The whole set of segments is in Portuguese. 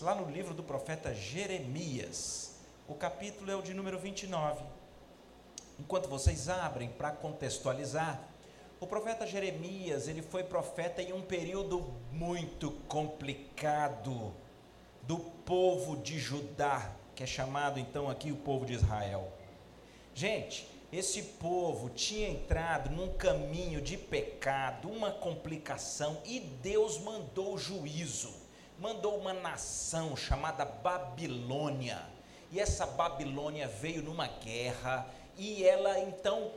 lá no livro do profeta Jeremias. O capítulo é o de número 29. Enquanto vocês abrem para contextualizar, o profeta Jeremias, ele foi profeta em um período muito complicado do povo de Judá, que é chamado então aqui o povo de Israel. Gente, esse povo tinha entrado num caminho de pecado, uma complicação, e Deus mandou juízo, mandou uma nação chamada Babilônia. E essa Babilônia veio numa guerra, e ela então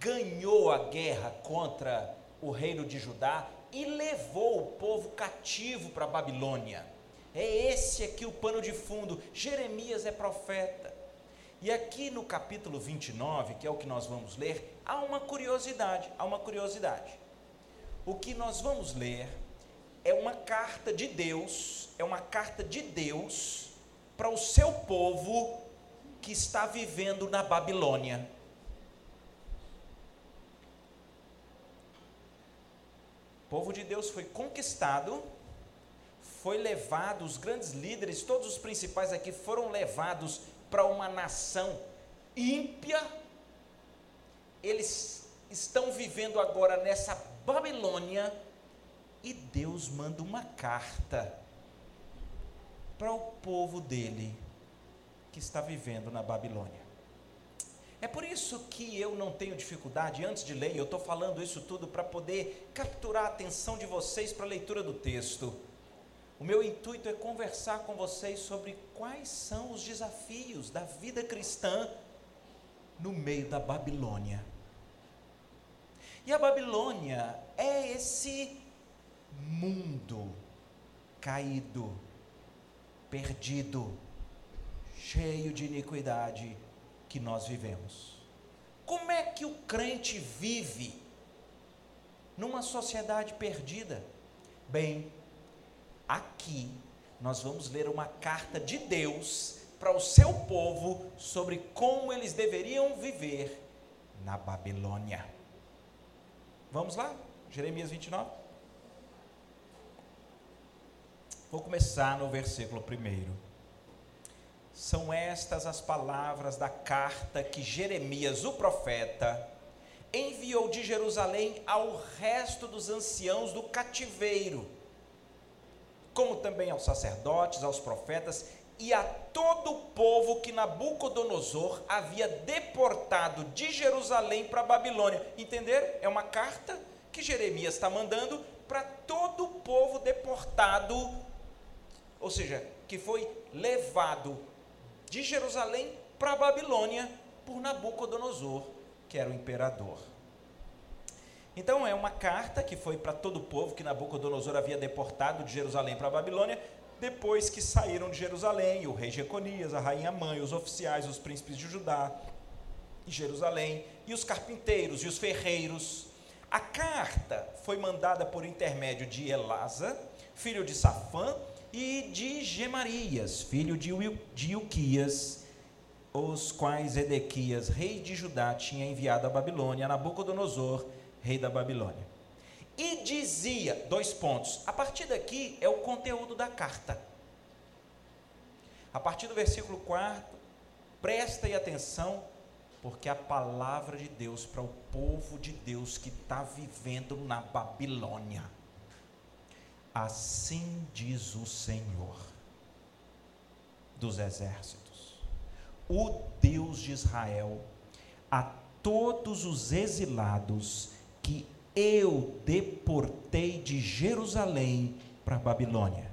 ganhou a guerra contra o reino de Judá e levou o povo cativo para a Babilônia. É esse aqui o pano de fundo. Jeremias é profeta. E aqui no capítulo 29, que é o que nós vamos ler, há uma curiosidade, há uma curiosidade. O que nós vamos ler é uma carta de Deus, é uma carta de Deus para o seu povo que está vivendo na Babilônia. O povo de Deus foi conquistado, foi levado, os grandes líderes, todos os principais aqui foram levados para uma nação ímpia, eles estão vivendo agora nessa Babilônia e Deus manda uma carta para o povo dele que está vivendo na Babilônia. É por isso que eu não tenho dificuldade, antes de ler, eu estou falando isso tudo para poder capturar a atenção de vocês para a leitura do texto. O meu intuito é conversar com vocês sobre quais são os desafios da vida cristã no meio da Babilônia. E a Babilônia é esse mundo caído, perdido, cheio de iniquidade que nós vivemos. Como é que o crente vive numa sociedade perdida? Bem, Aqui nós vamos ler uma carta de Deus para o seu povo sobre como eles deveriam viver na Babilônia. Vamos lá? Jeremias 29. Vou começar no versículo 1. São estas as palavras da carta que Jeremias, o profeta, enviou de Jerusalém ao resto dos anciãos do cativeiro como também aos sacerdotes, aos profetas e a todo o povo que Nabucodonosor havia deportado de Jerusalém para Babilônia. Entenderam? É uma carta que Jeremias está mandando para todo o povo deportado, ou seja, que foi levado de Jerusalém para a Babilônia por Nabucodonosor, que era o imperador. Então é uma carta que foi para todo o povo que Nabucodonosor havia deportado de Jerusalém para a Babilônia, depois que saíram de Jerusalém, o rei Jeconias, a rainha mãe, os oficiais, os príncipes de Judá e Jerusalém, e os carpinteiros e os ferreiros. A carta foi mandada por intermédio de Elasa, filho de Safã, e de Gemarias, filho de Ilquias, os quais Edequias, rei de Judá, tinha enviado a Babilônia a Nabucodonosor, rei da Babilônia. E dizia, dois pontos, a partir daqui é o conteúdo da carta. A partir do versículo 4, presta atenção, porque a palavra de Deus para o povo de Deus que está vivendo na Babilônia. Assim diz o Senhor dos exércitos, o Deus de Israel, a todos os exilados que eu deportei de Jerusalém para Babilônia.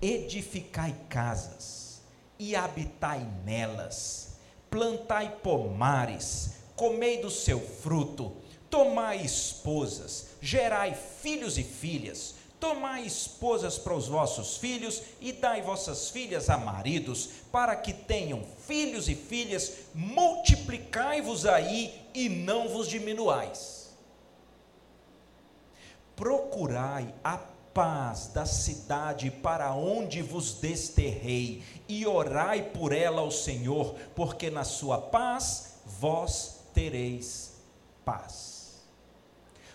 Edificai casas e habitai nelas, plantai pomares, comei do seu fruto, tomai esposas, gerai filhos e filhas, Tomai esposas para os vossos filhos e dai vossas filhas a maridos, para que tenham filhos e filhas, multiplicai-vos aí e não vos diminuais. Procurai a paz da cidade para onde vos desterrei, e orai por ela ao Senhor, porque na sua paz vós tereis paz.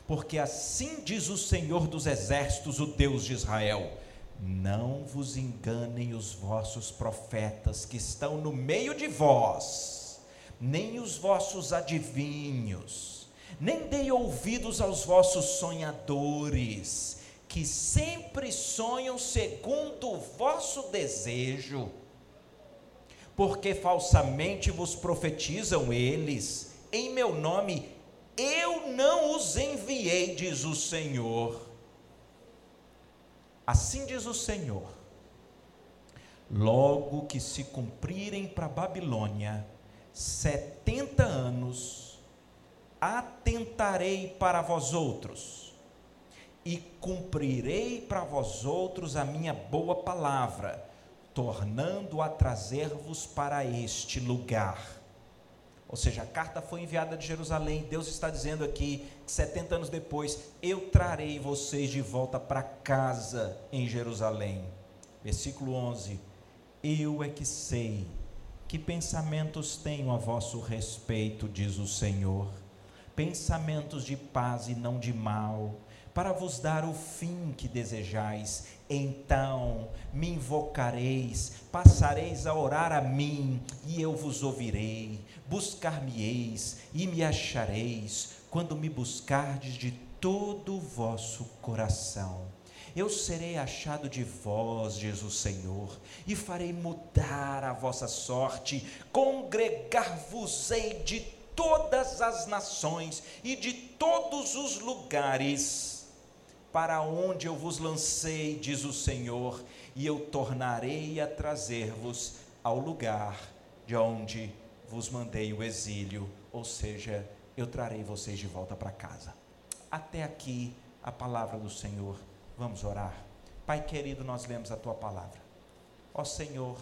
Porque assim diz o Senhor dos Exércitos, o Deus de Israel: Não vos enganem os vossos profetas que estão no meio de vós, nem os vossos adivinhos, nem dei ouvidos aos vossos sonhadores, que sempre sonham segundo o vosso desejo, porque falsamente vos profetizam eles, em meu nome, eu não os enviei, diz o Senhor. Assim diz o Senhor: logo que se cumprirem para Babilônia setenta anos, atentarei para vós outros e cumprirei para vós outros a minha boa palavra, tornando a trazer-vos para este lugar ou seja, a carta foi enviada de Jerusalém. Deus está dizendo aqui, 70 anos depois, eu trarei vocês de volta para casa em Jerusalém. Versículo 11: Eu é que sei que pensamentos tenho a vosso respeito, diz o Senhor. Pensamentos de paz e não de mal, para vos dar o fim que desejais. Então me invocareis, passareis a orar a mim, e eu vos ouvirei buscar-me-eis e me achareis, quando me buscardes de todo o vosso coração. Eu serei achado de vós, diz o Senhor, e farei mudar a vossa sorte, congregar-vos-ei de todas as nações e de todos os lugares, para onde eu vos lancei, diz o Senhor, e eu tornarei a trazer-vos ao lugar de onde vos mandei o exílio, ou seja, eu trarei vocês de volta para casa. Até aqui a palavra do Senhor. Vamos orar. Pai querido, nós lemos a tua palavra. Ó Senhor,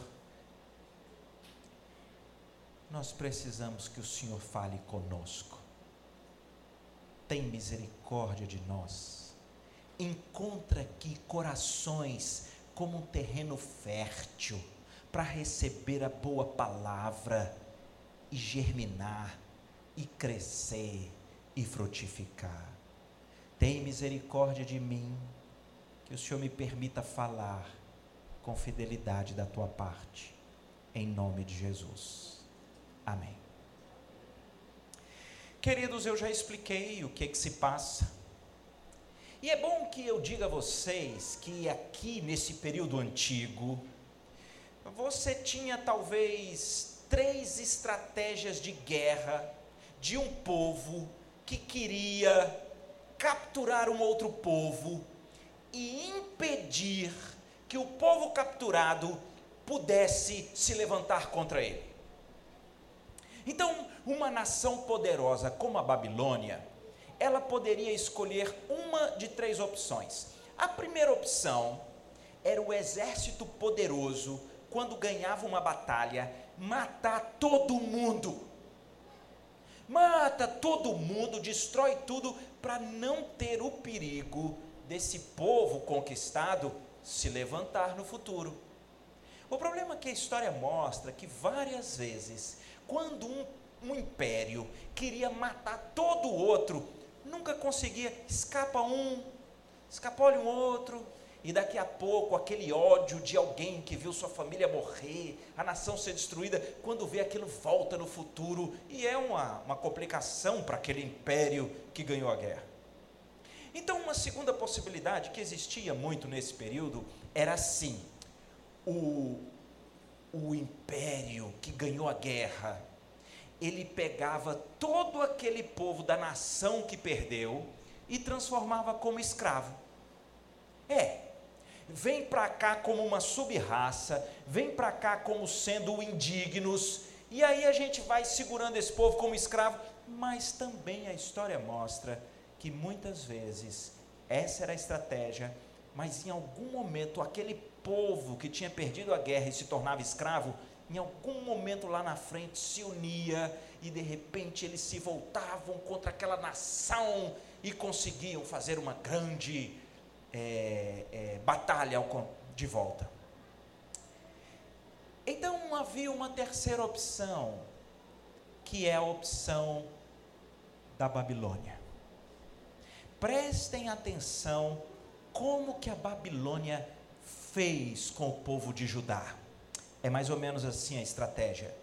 nós precisamos que o Senhor fale conosco. Tem misericórdia de nós. Encontra aqui corações como um terreno fértil para receber a boa palavra e germinar, e crescer, e frutificar. Tem misericórdia de mim, que o Senhor me permita falar com fidelidade da tua parte, em nome de Jesus. Amém. Queridos, eu já expliquei o que, que se passa. E é bom que eu diga a vocês que aqui nesse período antigo, você tinha talvez três estratégias de guerra de um povo que queria capturar um outro povo e impedir que o povo capturado pudesse se levantar contra ele. Então, uma nação poderosa como a Babilônia, ela poderia escolher uma de três opções. A primeira opção era o exército poderoso, quando ganhava uma batalha, matar todo mundo. Mata todo mundo, destrói tudo, para não ter o perigo desse povo conquistado se levantar no futuro. O problema é que a história mostra que várias vezes, quando um, um império queria matar todo o outro, nunca conseguia, escapa um, escapou-lhe um outro, e daqui a pouco aquele ódio de alguém que viu sua família morrer, a nação ser destruída, quando vê aquilo volta no futuro. E é uma, uma complicação para aquele império que ganhou a guerra. Então, uma segunda possibilidade que existia muito nesse período era assim: o, o império que ganhou a guerra, ele pegava todo aquele povo da nação que perdeu e transformava como escravo. É, vem para cá como uma subraça, vem para cá como sendo indignos, e aí a gente vai segurando esse povo como escravo, mas também a história mostra que muitas vezes essa era a estratégia, mas em algum momento aquele povo que tinha perdido a guerra e se tornava escravo, em algum momento lá na frente se unia e de repente eles se voltavam contra aquela nação e conseguiam fazer uma grande é, é, batalha de volta. Então havia uma terceira opção, que é a opção da Babilônia. prestem atenção como que a Babilônia fez com o povo de Judá. É mais ou menos assim a estratégia.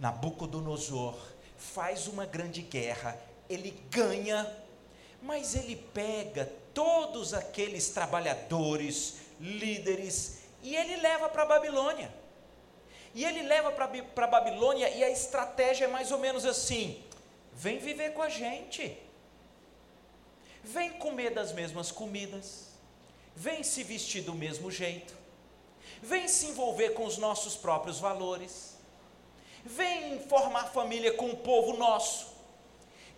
Nabucodonosor faz uma grande guerra, ele ganha, mas ele pega todos aqueles trabalhadores, líderes, e ele leva para a Babilônia. E ele leva para a Babilônia, e a estratégia é mais ou menos assim: vem viver com a gente, vem comer das mesmas comidas, vem se vestir do mesmo jeito, vem se envolver com os nossos próprios valores, vem formar família com o povo nosso.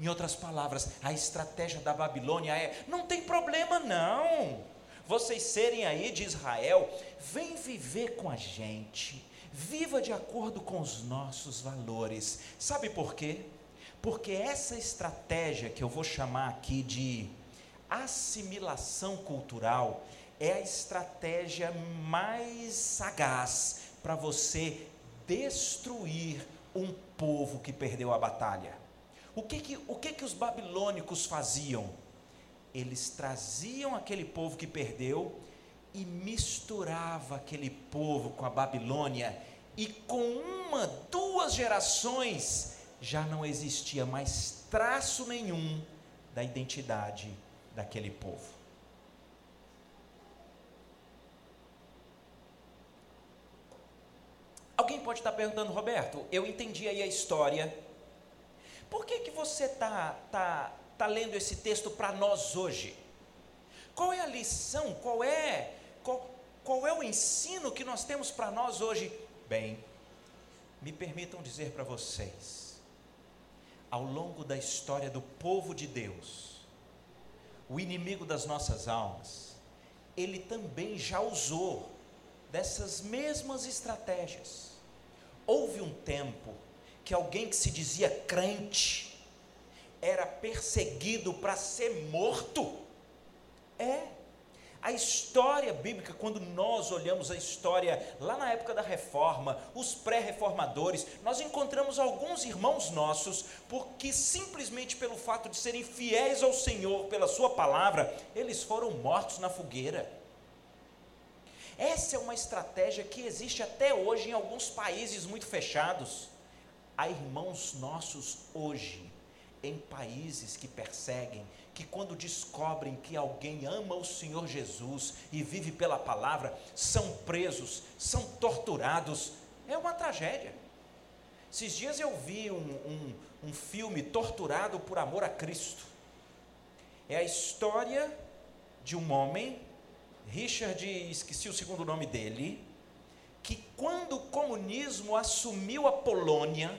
Em outras palavras, a estratégia da Babilônia é: não tem problema não, vocês serem aí de Israel, vem viver com a gente, viva de acordo com os nossos valores. Sabe por quê? Porque essa estratégia que eu vou chamar aqui de assimilação cultural é a estratégia mais sagaz para você destruir um povo que perdeu a batalha. O que que, o que que os babilônicos faziam? Eles traziam aquele povo que perdeu e misturava aquele povo com a Babilônia e com uma, duas gerações já não existia mais traço nenhum da identidade daquele povo. Alguém pode estar perguntando, Roberto, eu entendi aí a história. Por que, que você está tá, tá lendo esse texto para nós hoje? Qual é a lição? Qual é, qual, qual é o ensino que nós temos para nós hoje? Bem, me permitam dizer para vocês, ao longo da história do povo de Deus, o inimigo das nossas almas, ele também já usou dessas mesmas estratégias. Houve um tempo que alguém que se dizia crente era perseguido para ser morto. É. A história bíblica, quando nós olhamos a história lá na época da reforma, os pré-reformadores, nós encontramos alguns irmãos nossos, porque simplesmente pelo fato de serem fiéis ao Senhor, pela Sua palavra, eles foram mortos na fogueira. Essa é uma estratégia que existe até hoje em alguns países muito fechados. Há irmãos nossos hoje, em países que perseguem, que quando descobrem que alguém ama o Senhor Jesus e vive pela palavra, são presos, são torturados. É uma tragédia. Esses dias eu vi um, um, um filme Torturado por Amor a Cristo. É a história de um homem Richard, esqueci o segundo nome dele, que quando o comunismo assumiu a Polônia,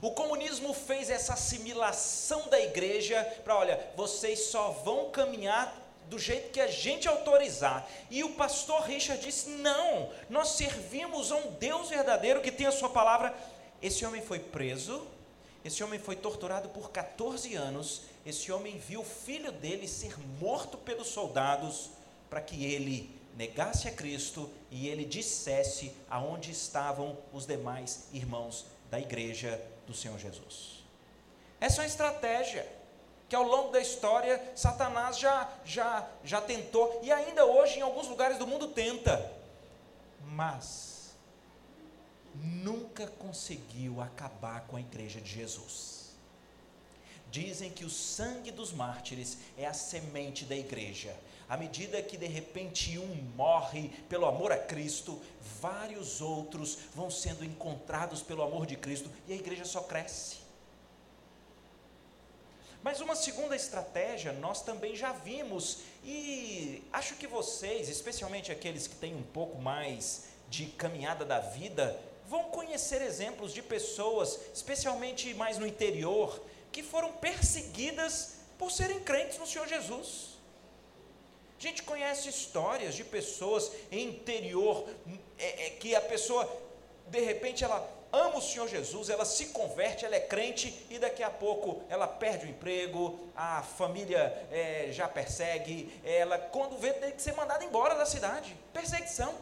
o comunismo fez essa assimilação da igreja para, olha, vocês só vão caminhar do jeito que a gente autorizar. E o pastor Richard disse: não, nós servimos a um Deus verdadeiro que tem a sua palavra. Esse homem foi preso, esse homem foi torturado por 14 anos, esse homem viu o filho dele ser morto pelos soldados para que ele negasse a Cristo e ele dissesse aonde estavam os demais irmãos da igreja do Senhor Jesus. Essa é uma estratégia que ao longo da história Satanás já já já tentou e ainda hoje em alguns lugares do mundo tenta. Mas nunca conseguiu acabar com a igreja de Jesus. Dizem que o sangue dos mártires é a semente da igreja. À medida que de repente um morre pelo amor a Cristo, vários outros vão sendo encontrados pelo amor de Cristo e a igreja só cresce. Mas uma segunda estratégia nós também já vimos, e acho que vocês, especialmente aqueles que têm um pouco mais de caminhada da vida, vão conhecer exemplos de pessoas, especialmente mais no interior, que foram perseguidas por serem crentes no Senhor Jesus. A gente conhece histórias de pessoas em interior, é, é, que a pessoa, de repente, ela ama o Senhor Jesus, ela se converte, ela é crente e daqui a pouco ela perde o emprego, a família é, já persegue, ela, quando vê, tem que ser mandada embora da cidade perseguição.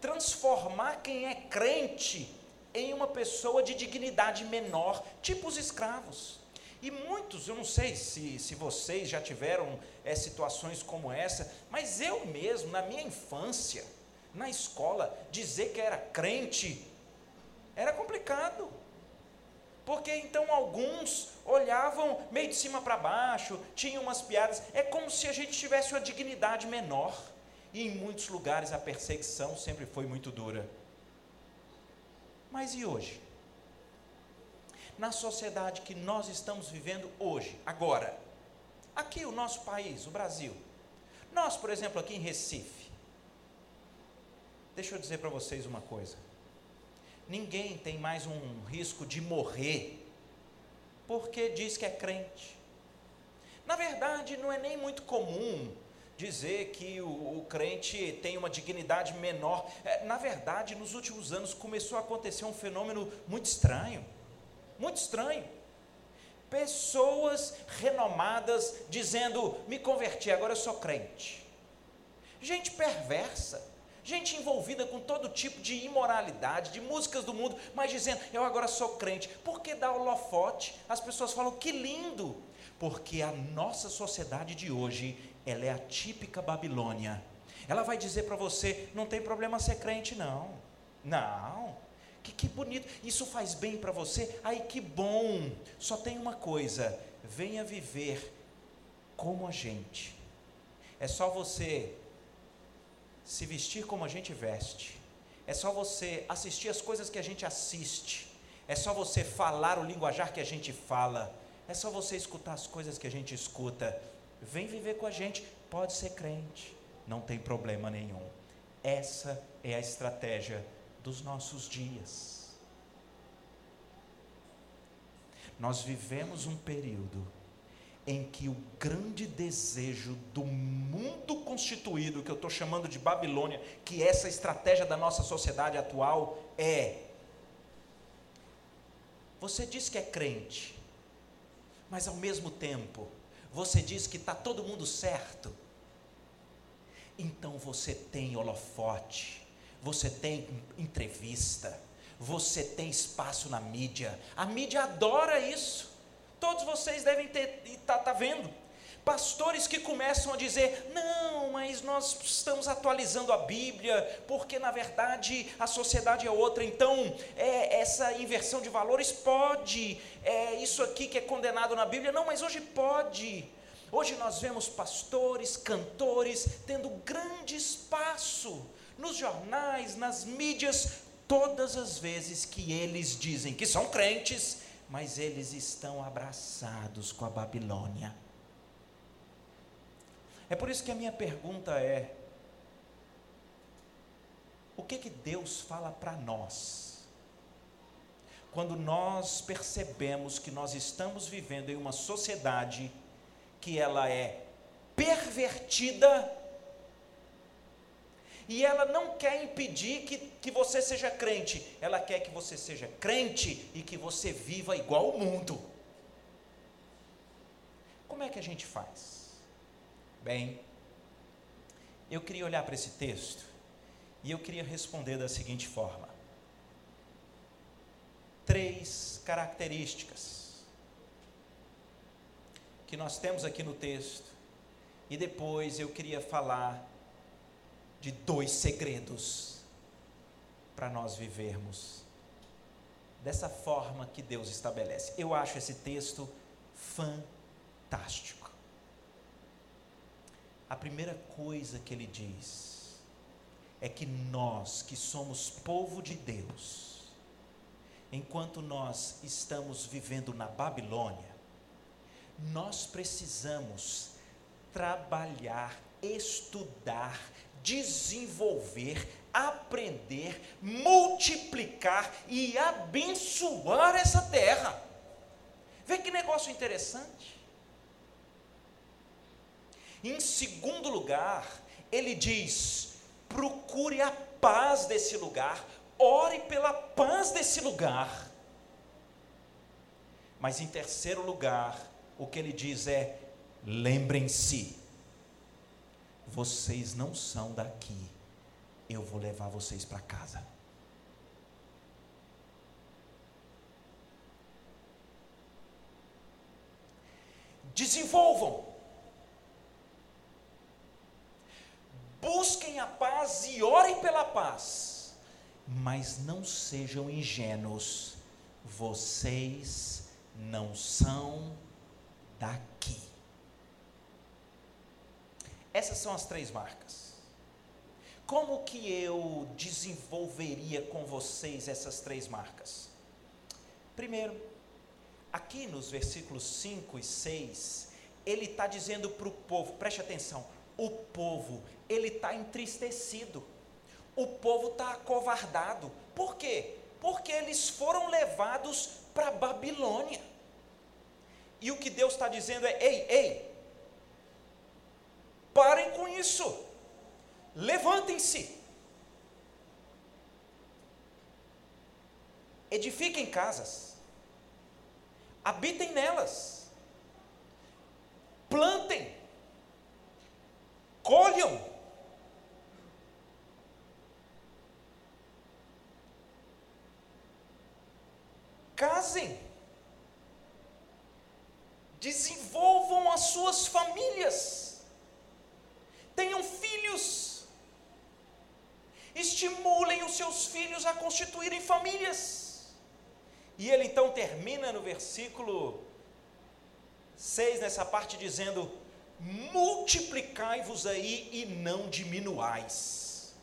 Transformar quem é crente em uma pessoa de dignidade menor, tipo os escravos. E muitos, eu não sei se, se vocês já tiveram é, situações como essa, mas eu mesmo, na minha infância, na escola, dizer que era crente era complicado. Porque então alguns olhavam meio de cima para baixo, tinham umas piadas, é como se a gente tivesse uma dignidade menor. E em muitos lugares a perseguição sempre foi muito dura. Mas e hoje? Na sociedade que nós estamos vivendo hoje, agora, aqui o nosso país, o Brasil, nós, por exemplo, aqui em Recife, deixa eu dizer para vocês uma coisa: ninguém tem mais um risco de morrer porque diz que é crente. Na verdade, não é nem muito comum dizer que o, o, crente tem uma dignidade menor. É, na verdade, nos últimos anos começou a acontecer um fenômeno muito estranho. Muito estranho. Pessoas renomadas dizendo: me converti, agora eu sou crente. Gente perversa gente envolvida com todo tipo de imoralidade, de músicas do mundo, mas dizendo, eu agora sou crente. Por que dá holofote? As pessoas falam, que lindo! Porque a nossa sociedade de hoje, ela é a típica Babilônia. Ela vai dizer para você, não tem problema ser crente, não. Não. Que, que bonito. Isso faz bem para você? Ai, que bom. Só tem uma coisa: venha viver como a gente. É só você se vestir como a gente veste, é só você assistir as coisas que a gente assiste, é só você falar o linguajar que a gente fala, é só você escutar as coisas que a gente escuta. Vem viver com a gente, pode ser crente, não tem problema nenhum. Essa é a estratégia dos nossos dias. Nós vivemos um período em que o grande desejo do mundo constituído, que eu estou chamando de Babilônia, que é essa estratégia da nossa sociedade atual é: você diz que é crente, mas ao mesmo tempo você diz que está todo mundo certo, então você tem holofote, você tem entrevista, você tem espaço na mídia, a mídia adora isso. Todos vocês devem ter, tá, tá vendo. Pastores que começam a dizer: não, mas nós estamos atualizando a Bíblia, porque na verdade a sociedade é outra, então é, essa inversão de valores pode, é isso aqui que é condenado na Bíblia, não, mas hoje pode. Hoje nós vemos pastores, cantores tendo grande espaço nos jornais, nas mídias, todas as vezes que eles dizem que são crentes, mas eles estão abraçados com a Babilônia. É por isso que a minha pergunta é: o que que Deus fala para nós? Quando nós percebemos que nós estamos vivendo em uma sociedade que ela é pervertida e ela não quer impedir que, que você seja crente, ela quer que você seja crente e que você viva igual o mundo. Como é que a gente faz? Bem, eu queria olhar para esse texto e eu queria responder da seguinte forma: três características que nós temos aqui no texto, e depois eu queria falar de dois segredos para nós vivermos dessa forma que Deus estabelece. Eu acho esse texto fantástico. A primeira coisa que ele diz é que nós, que somos povo de Deus, enquanto nós estamos vivendo na Babilônia, nós precisamos trabalhar, estudar, desenvolver, aprender, multiplicar e abençoar essa terra. Vê que negócio interessante. Em segundo lugar, ele diz: procure a paz desse lugar, ore pela paz desse lugar. Mas em terceiro lugar, o que ele diz é: lembrem-se vocês não são daqui, eu vou levar vocês para casa. desenvolvam. Busquem a paz e orem pela paz, mas não sejam ingênuos, vocês não são daqui. Essas são as três marcas. Como que eu desenvolveria com vocês essas três marcas? Primeiro, aqui nos versículos 5 e 6, ele está dizendo para o povo, preste atenção, o povo, ele está entristecido, o povo está acovardado, por quê? Porque eles foram levados para Babilônia, e o que Deus está dizendo é: ei, ei, parem com isso, levantem-se, edifiquem casas, habitem nelas, plantem, colham, casem, desenvolvam as suas famílias, tenham filhos, estimulem os seus filhos a constituírem famílias. E ele então termina no versículo 6, nessa parte, dizendo: multiplicai-vos aí e não diminuais.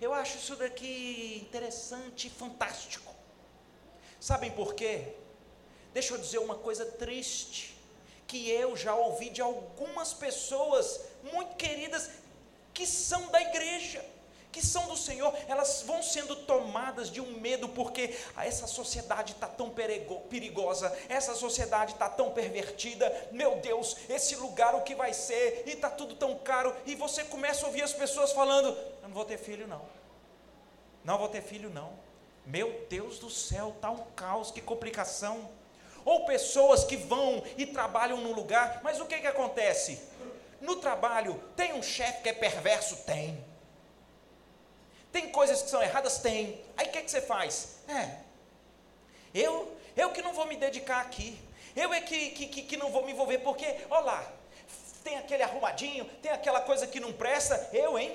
Eu acho isso daqui interessante fantástico. Sabem por quê? Deixa eu dizer uma coisa triste, que eu já ouvi de algumas pessoas muito queridas que são da igreja que são do Senhor, elas vão sendo tomadas de um medo, porque essa sociedade está tão perigosa, essa sociedade está tão pervertida, meu Deus, esse lugar o que vai ser, e está tudo tão caro, e você começa a ouvir as pessoas falando: Eu não vou ter filho, não, não vou ter filho, não, meu Deus do céu, está um caos, que complicação. Ou pessoas que vão e trabalham num lugar, mas o que, que acontece? No trabalho, tem um chefe que é perverso? Tem tem coisas que são erradas? Tem. Aí o que, que você faz? É. Eu, eu que não vou me dedicar aqui. Eu é que, que, que não vou me envolver, porque, olha lá, tem aquele arrumadinho, tem aquela coisa que não presta. Eu, hein?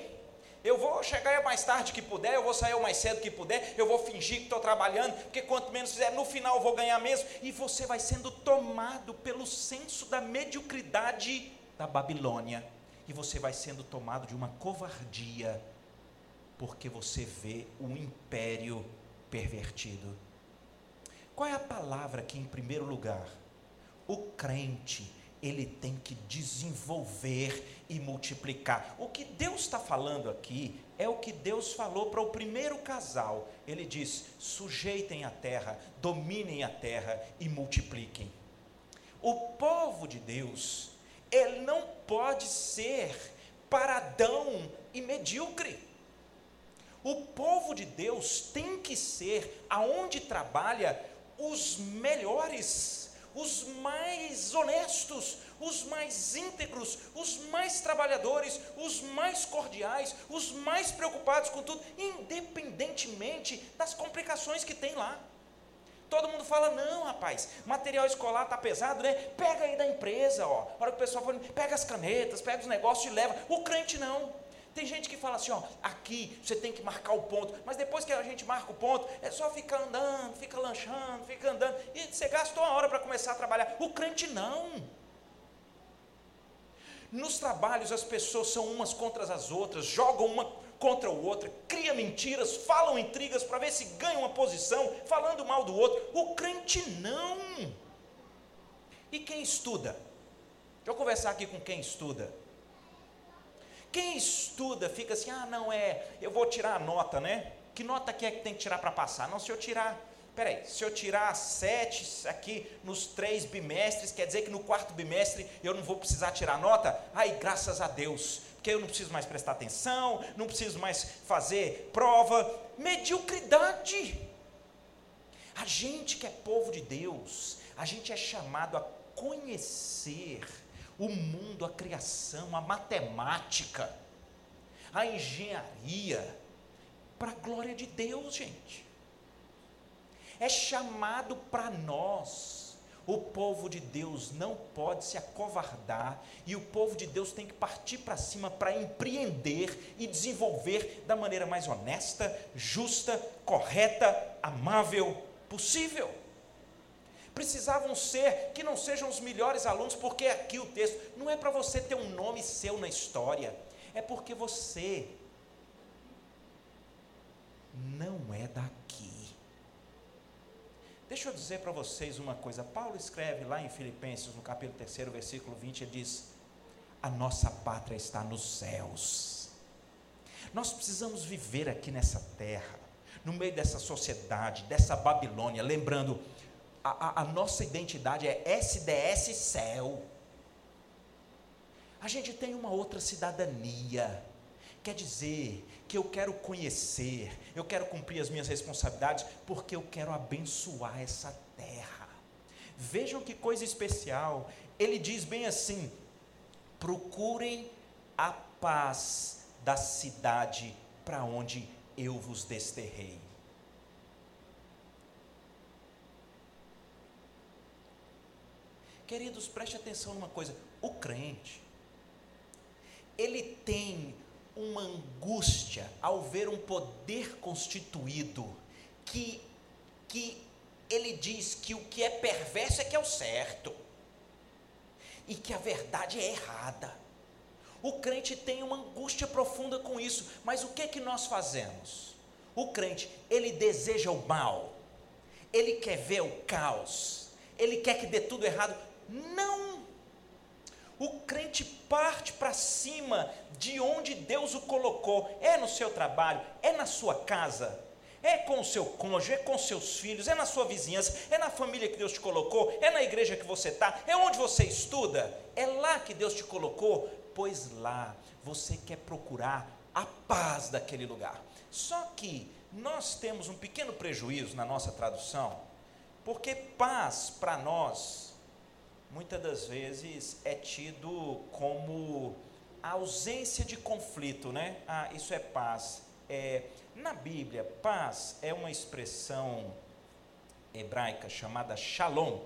Eu vou chegar mais tarde que puder, eu vou sair o mais cedo que puder, eu vou fingir que estou trabalhando, porque quanto menos fizer, no final eu vou ganhar mesmo. E você vai sendo tomado pelo senso da mediocridade da Babilônia. E você vai sendo tomado de uma covardia porque você vê um império pervertido. Qual é a palavra que, em primeiro lugar, o crente ele tem que desenvolver e multiplicar? O que Deus está falando aqui é o que Deus falou para o primeiro casal. Ele diz: sujeitem a terra, dominem a terra e multipliquem. O povo de Deus, ele não pode ser paradão e medíocre. O povo de Deus tem que ser, aonde trabalha, os melhores, os mais honestos, os mais íntegros, os mais trabalhadores, os mais cordiais, os mais preocupados com tudo, independentemente das complicações que tem lá. Todo mundo fala, não, rapaz, material escolar está pesado, né? Pega aí da empresa, ó. A hora que o pessoal fala, pega as canetas, pega os negócios e leva. O crente não. Tem gente que fala assim, ó, aqui você tem que marcar o ponto, mas depois que a gente marca o ponto, é só ficar andando, fica lanchando, fica andando, e você gastou uma hora para começar a trabalhar. O crente não. Nos trabalhos as pessoas são umas contra as outras, jogam uma contra o outro, cria mentiras, falam intrigas para ver se ganha uma posição, falando mal do outro. O crente não. E quem estuda? Deixa eu conversar aqui com quem estuda. Quem estuda fica assim, ah, não é, eu vou tirar a nota, né? Que nota que é que tem que tirar para passar? Não, se eu tirar, peraí, se eu tirar sete aqui nos três bimestres, quer dizer que no quarto bimestre eu não vou precisar tirar nota? Ai, graças a Deus, porque eu não preciso mais prestar atenção, não preciso mais fazer prova. Mediocridade. A gente que é povo de Deus, a gente é chamado a conhecer o mundo, a criação, a matemática, a engenharia, para a glória de Deus, gente. É chamado para nós O povo de Deus não pode se acovardar e o povo de Deus tem que partir para cima para empreender e desenvolver da maneira mais honesta, justa, correta, amável possível. Precisavam ser que não sejam os melhores alunos, porque aqui o texto não é para você ter um nome seu na história, é porque você não é daqui. Deixa eu dizer para vocês uma coisa. Paulo escreve lá em Filipenses, no capítulo 3, versículo 20, ele diz: A nossa pátria está nos céus. Nós precisamos viver aqui nessa terra, no meio dessa sociedade, dessa Babilônia, lembrando, a, a, a nossa identidade é SDS céu. A gente tem uma outra cidadania. Quer dizer que eu quero conhecer, eu quero cumprir as minhas responsabilidades, porque eu quero abençoar essa terra. Vejam que coisa especial. Ele diz bem assim: procurem a paz da cidade para onde eu vos desterrei. Queridos, preste atenção numa coisa: o crente, ele tem uma angústia ao ver um poder constituído que, que ele diz que o que é perverso é que é o certo e que a verdade é errada. O crente tem uma angústia profunda com isso, mas o que é que nós fazemos? O crente, ele deseja o mal, ele quer ver o caos, ele quer que dê tudo errado. Não o crente parte para cima de onde Deus o colocou. É no seu trabalho, é na sua casa, é com o seu cônjuge, é com seus filhos, é na sua vizinhança, é na família que Deus te colocou, é na igreja que você está, é onde você estuda. É lá que Deus te colocou, pois lá você quer procurar a paz daquele lugar. Só que nós temos um pequeno prejuízo na nossa tradução, porque paz para nós muitas das vezes é tido como a ausência de conflito, né? Ah, isso é paz. É, na Bíblia, paz é uma expressão hebraica chamada shalom,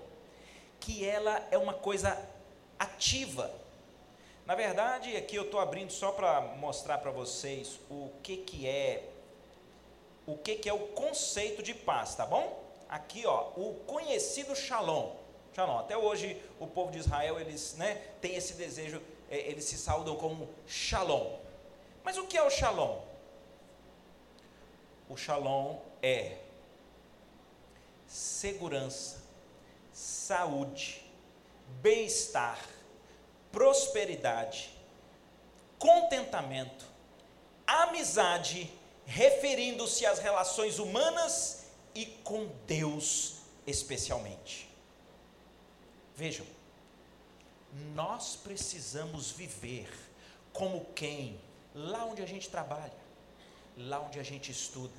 que ela é uma coisa ativa. Na verdade, aqui eu estou abrindo só para mostrar para vocês o que, que é o que, que é o conceito de paz, tá bom? Aqui, ó, o conhecido shalom. Shalom. Até hoje o povo de Israel eles, né, tem esse desejo, é, eles se saudam como Shalom. Mas o que é o Shalom? O Shalom é segurança, saúde, bem-estar, prosperidade, contentamento, amizade, referindo-se às relações humanas e com Deus especialmente. Vejam, nós precisamos viver como quem, lá onde a gente trabalha, lá onde a gente estuda,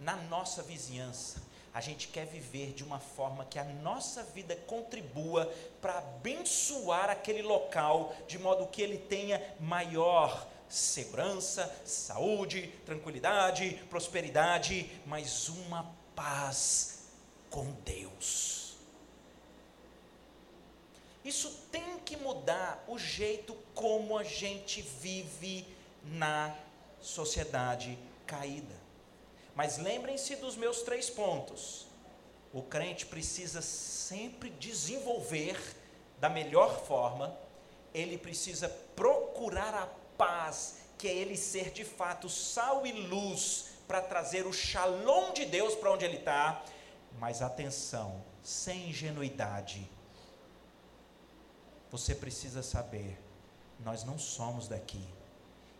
na nossa vizinhança, a gente quer viver de uma forma que a nossa vida contribua para abençoar aquele local, de modo que ele tenha maior segurança, saúde, tranquilidade, prosperidade, mas uma paz com Deus. Isso tem que mudar o jeito como a gente vive na sociedade caída. Mas lembrem-se dos meus três pontos. O crente precisa sempre desenvolver da melhor forma, ele precisa procurar a paz, que é ele ser de fato sal e luz para trazer o shalom de Deus para onde ele está. Mas atenção, sem ingenuidade, você precisa saber, nós não somos daqui.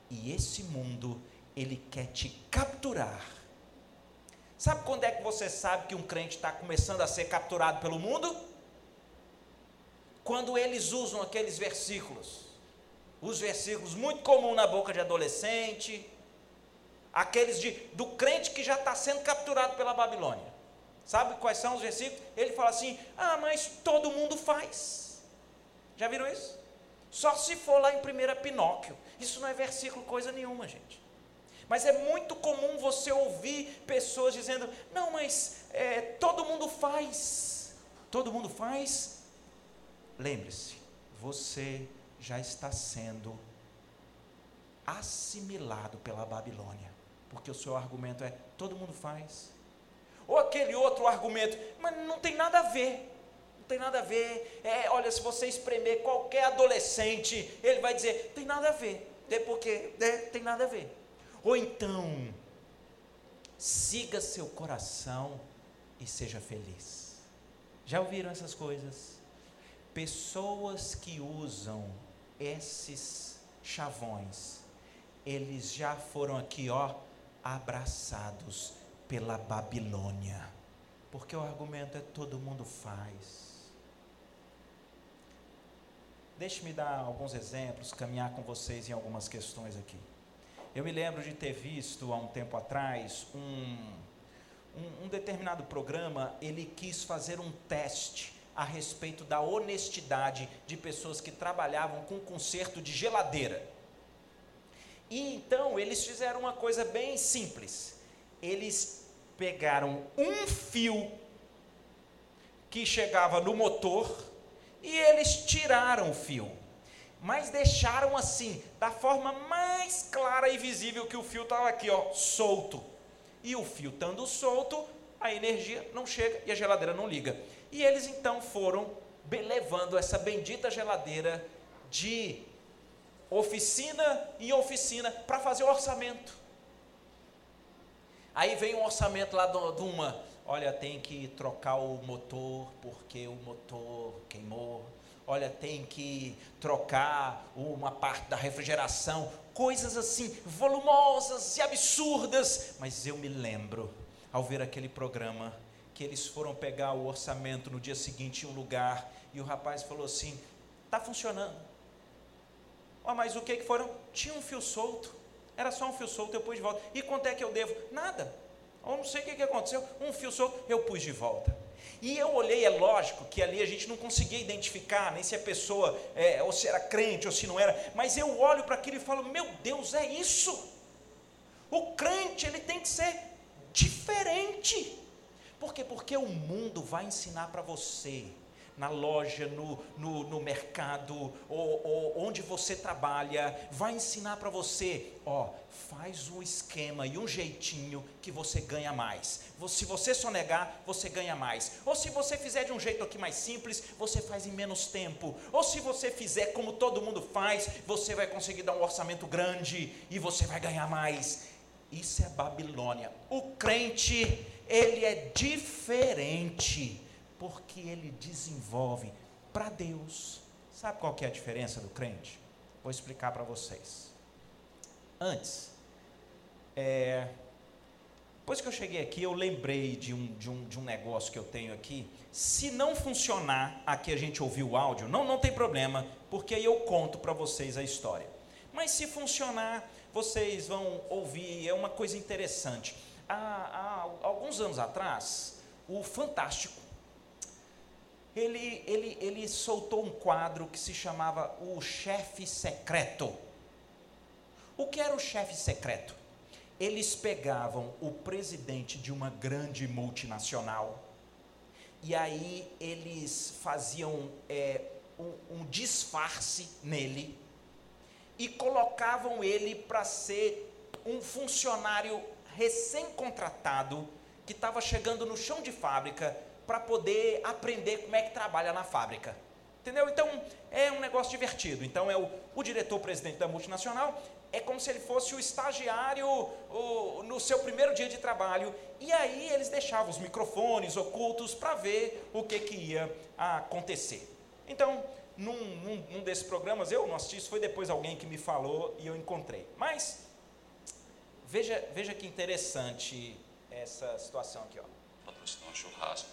E esse mundo, ele quer te capturar. Sabe quando é que você sabe que um crente está começando a ser capturado pelo mundo? Quando eles usam aqueles versículos. Os versículos muito comuns na boca de adolescente, aqueles de, do crente que já está sendo capturado pela Babilônia. Sabe quais são os versículos? Ele fala assim: ah, mas todo mundo faz. Já viram isso? Só se for lá em 1 Pinóquio. Isso não é versículo coisa nenhuma, gente. Mas é muito comum você ouvir pessoas dizendo: não, mas é, todo mundo faz. todo mundo faz. Lembre-se, você já está sendo assimilado pela Babilônia, porque o seu argumento é: todo mundo faz. Ou aquele outro argumento, mas não tem nada a ver. Não tem nada a ver. É, olha, se você espremer qualquer adolescente, ele vai dizer: tem nada a ver. É porque é, tem nada a ver. Ou então, siga seu coração e seja feliz. Já ouviram essas coisas? Pessoas que usam esses chavões, eles já foram aqui, ó, abraçados pela Babilônia. Porque o argumento é todo mundo faz. Deixe-me dar alguns exemplos, caminhar com vocês em algumas questões aqui. Eu me lembro de ter visto há um tempo atrás um, um, um determinado programa, ele quis fazer um teste a respeito da honestidade de pessoas que trabalhavam com conserto de geladeira. E então eles fizeram uma coisa bem simples. Eles pegaram um fio que chegava no motor e eles tiraram o fio, mas deixaram assim, da forma mais clara e visível que o fio estava aqui, ó, solto. E o fio estando solto, a energia não chega e a geladeira não liga. E eles então foram levando essa bendita geladeira de oficina em oficina para fazer o orçamento. Aí vem um orçamento lá de uma olha, tem que trocar o motor porque o motor queimou. Olha, tem que trocar uma parte da refrigeração, coisas assim volumosas e absurdas. Mas eu me lembro, ao ver aquele programa, que eles foram pegar o orçamento no dia seguinte em um lugar e o rapaz falou assim: está funcionando. Oh, mas o que, que foram? Tinha um fio solto. Era só um fio solto, eu pus de volta. E quanto é que eu devo? Nada. Eu não sei o que, que aconteceu, um fio solto, eu pus de volta. E eu olhei, é lógico que ali a gente não conseguia identificar nem se a pessoa, é, ou se era crente ou se não era, mas eu olho para aquilo e falo: meu Deus, é isso. O crente, ele tem que ser diferente. Por quê? Porque o mundo vai ensinar para você na loja, no, no, no mercado, ou, ou, onde você trabalha, vai ensinar para você, ó, faz um esquema e um jeitinho que você ganha mais. Se você sonegar, você ganha mais. Ou se você fizer de um jeito aqui mais simples, você faz em menos tempo. Ou se você fizer como todo mundo faz, você vai conseguir dar um orçamento grande e você vai ganhar mais. Isso é Babilônia. O crente, ele é diferente porque ele desenvolve para Deus. Sabe qual que é a diferença do crente? Vou explicar para vocês. Antes, é, depois que eu cheguei aqui, eu lembrei de um, de, um, de um negócio que eu tenho aqui. Se não funcionar, aqui a gente ouviu o áudio, não, não tem problema, porque aí eu conto para vocês a história. Mas se funcionar, vocês vão ouvir, é uma coisa interessante. Há, há alguns anos atrás, o Fantástico ele, ele, ele soltou um quadro que se chamava O Chefe Secreto. O que era o chefe secreto? Eles pegavam o presidente de uma grande multinacional e aí eles faziam é, um, um disfarce nele e colocavam ele para ser um funcionário recém-contratado que estava chegando no chão de fábrica para poder aprender como é que trabalha na fábrica. Entendeu? Então, é um negócio divertido. Então, é o, o diretor-presidente da multinacional, é como se ele fosse o estagiário o, no seu primeiro dia de trabalho. E aí eles deixavam os microfones ocultos para ver o que, que ia acontecer. Então, num, num, num desses programas, eu não assisti, isso foi depois alguém que me falou e eu encontrei. Mas, veja, veja que interessante essa situação aqui. Ó. Patrocinar um churrasco.